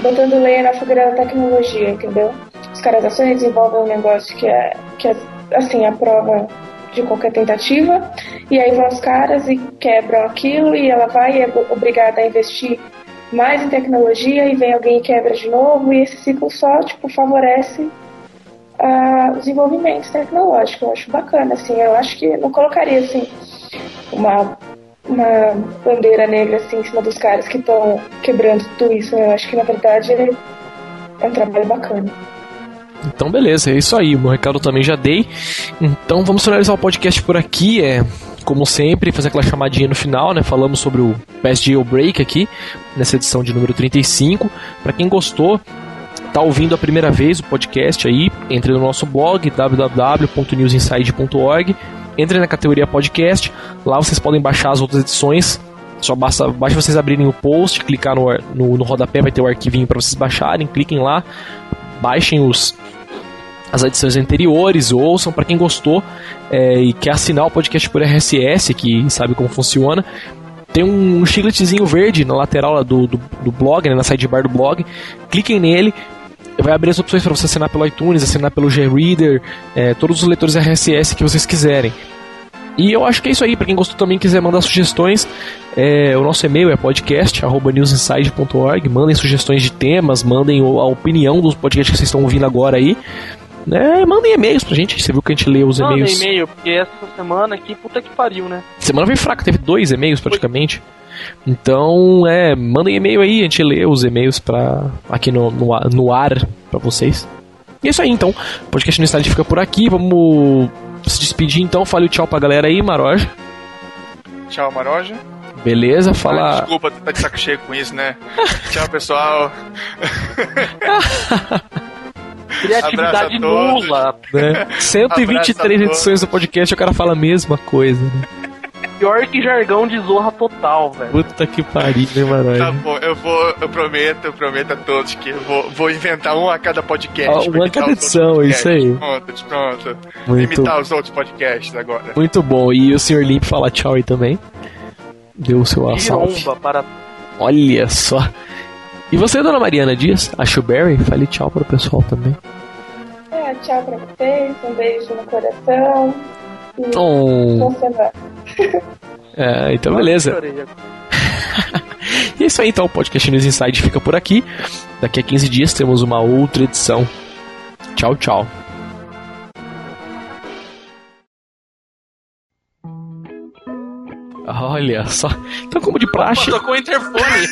botando lenha na fogueira da tecnologia, entendeu? Os caras Sony desenvolvem um negócio que é, que é assim, a prova de qualquer tentativa, e aí vão os caras e quebram aquilo, e ela vai e é obrigada a investir mais em tecnologia e vem alguém e quebra de novo, e esse ciclo só tipo, favorece uh, o desenvolvimento tecnológico. Eu acho bacana, assim, eu acho que não colocaria assim uma, uma bandeira negra assim em cima dos caras que estão quebrando tudo isso. Eu acho que na verdade é um trabalho bacana. Então, beleza, é isso aí. O meu recado também já dei. Então, vamos finalizar o podcast por aqui. É, como sempre, fazer aquela chamadinha no final, né? Falamos sobre o Best Jailbreak aqui, nessa edição de número 35. Para quem gostou, tá ouvindo a primeira vez o podcast aí, entre no nosso blog www.newsinside.org, entre na categoria podcast, lá vocês podem baixar as outras edições. Só basta, basta vocês abrirem o post, clicar no, no, no rodapé, vai ter o arquivinho para vocês baixarem, cliquem lá, baixem os, as edições anteriores, ouçam para quem gostou é, e quer assinar o podcast por RSS, que sabe como funciona. Tem um chicletezinho verde na lateral do, do, do blog, né, na sidebar do blog. Cliquem nele, vai abrir as opções para você assinar pelo iTunes, assinar pelo Greader, é, todos os leitores RSS que vocês quiserem. E eu acho que é isso aí. Para quem gostou também quiser mandar sugestões, é, o nosso e-mail é podcast@newsinside.org. Mandem sugestões de temas, mandem a opinião dos podcasts que vocês estão ouvindo agora aí. Né, mandem e-mails pra gente. Você viu que a gente lê os e-mails. Mandem e-mail, porque essa semana aqui, puta que pariu, né? Semana veio fraca, teve dois e-mails praticamente. Então, é, mandem e-mail aí, a gente lê os e-mails pra, aqui no, no, no ar pra vocês. E é isso aí, então. O podcast no Style fica por aqui. Vamos se despedir então, fale tchau pra galera aí, Maroja. Tchau, Maroja. Beleza, fala. Ah, desculpa, tá de saco cheio com isso, né? tchau, pessoal. Criatividade nula. Né? 123 edições do podcast, o cara fala a mesma coisa, né? Pior que jargão de zorra total, velho. Puta que pariu, né, mano? Tá bom, eu vou, eu prometo, eu prometo a todos que eu vou, vou inventar um a cada podcast. Ah, uma a cada edição, isso aí. Pronto, pronto. Muito... Imitar os outros podcasts agora. Muito bom. E o Sr. Limp fala tchau aí também. Deu o seu assalto. para... Olha só. E você, dona Mariana Dias, a Shuberry, fale tchau para o pessoal também. É, tchau pra vocês, um beijo no coração. E oh. É, então beleza. e é isso aí, então. O podcast News Inside fica por aqui. Daqui a 15 dias temos uma outra edição. Tchau, tchau. Olha só. Então, como de praxe. Tocou o interfone.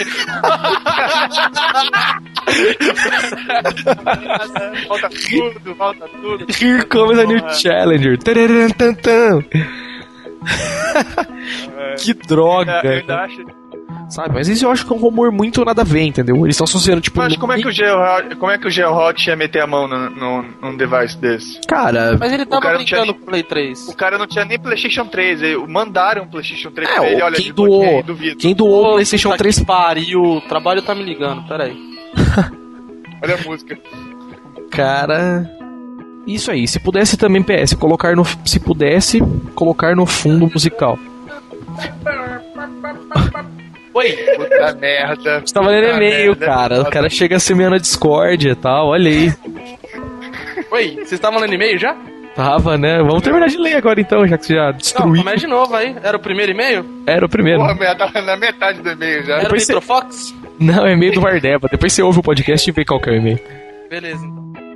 volta tudo, volta tudo. Here comes a new challenger. que droga. É, eu acho... Sabe, mas isso eu acho que é um rumor muito nada a ver, entendeu? Eles estão associando, tipo. Mas como é, que o Geo, como é que o Geohot ia meter a mão no, no, num device desse? Cara. Mas ele tava brincando com o Play 3. O cara não tinha nem PlayStation 3. Ele, mandaram um PlayStation 3 é, pra ele. Olha, quem doou, quem doou o PlayStation 3 pariu. O trabalho tá me ligando, peraí. Olha a música. Cara. Isso aí, se pudesse também PS, colocar no. Se pudesse, colocar no fundo musical. Oi! Puta merda. Você tava lendo e-mail, cara. O cara chega a ser meio na Discord e tal, olha aí. Oi, vocês estavam lendo e-mail já? Tava, né? Vamos terminar de ler agora então, já que você já destruiu. Não, começa de novo aí. Era o primeiro e-mail? Era o primeiro. Porra, tava na metade do e-mail já. Era o Fox? Não, é e-mail do Vardeba. Depois você ouve o podcast e vê qual que é o e-mail. Beleza, então.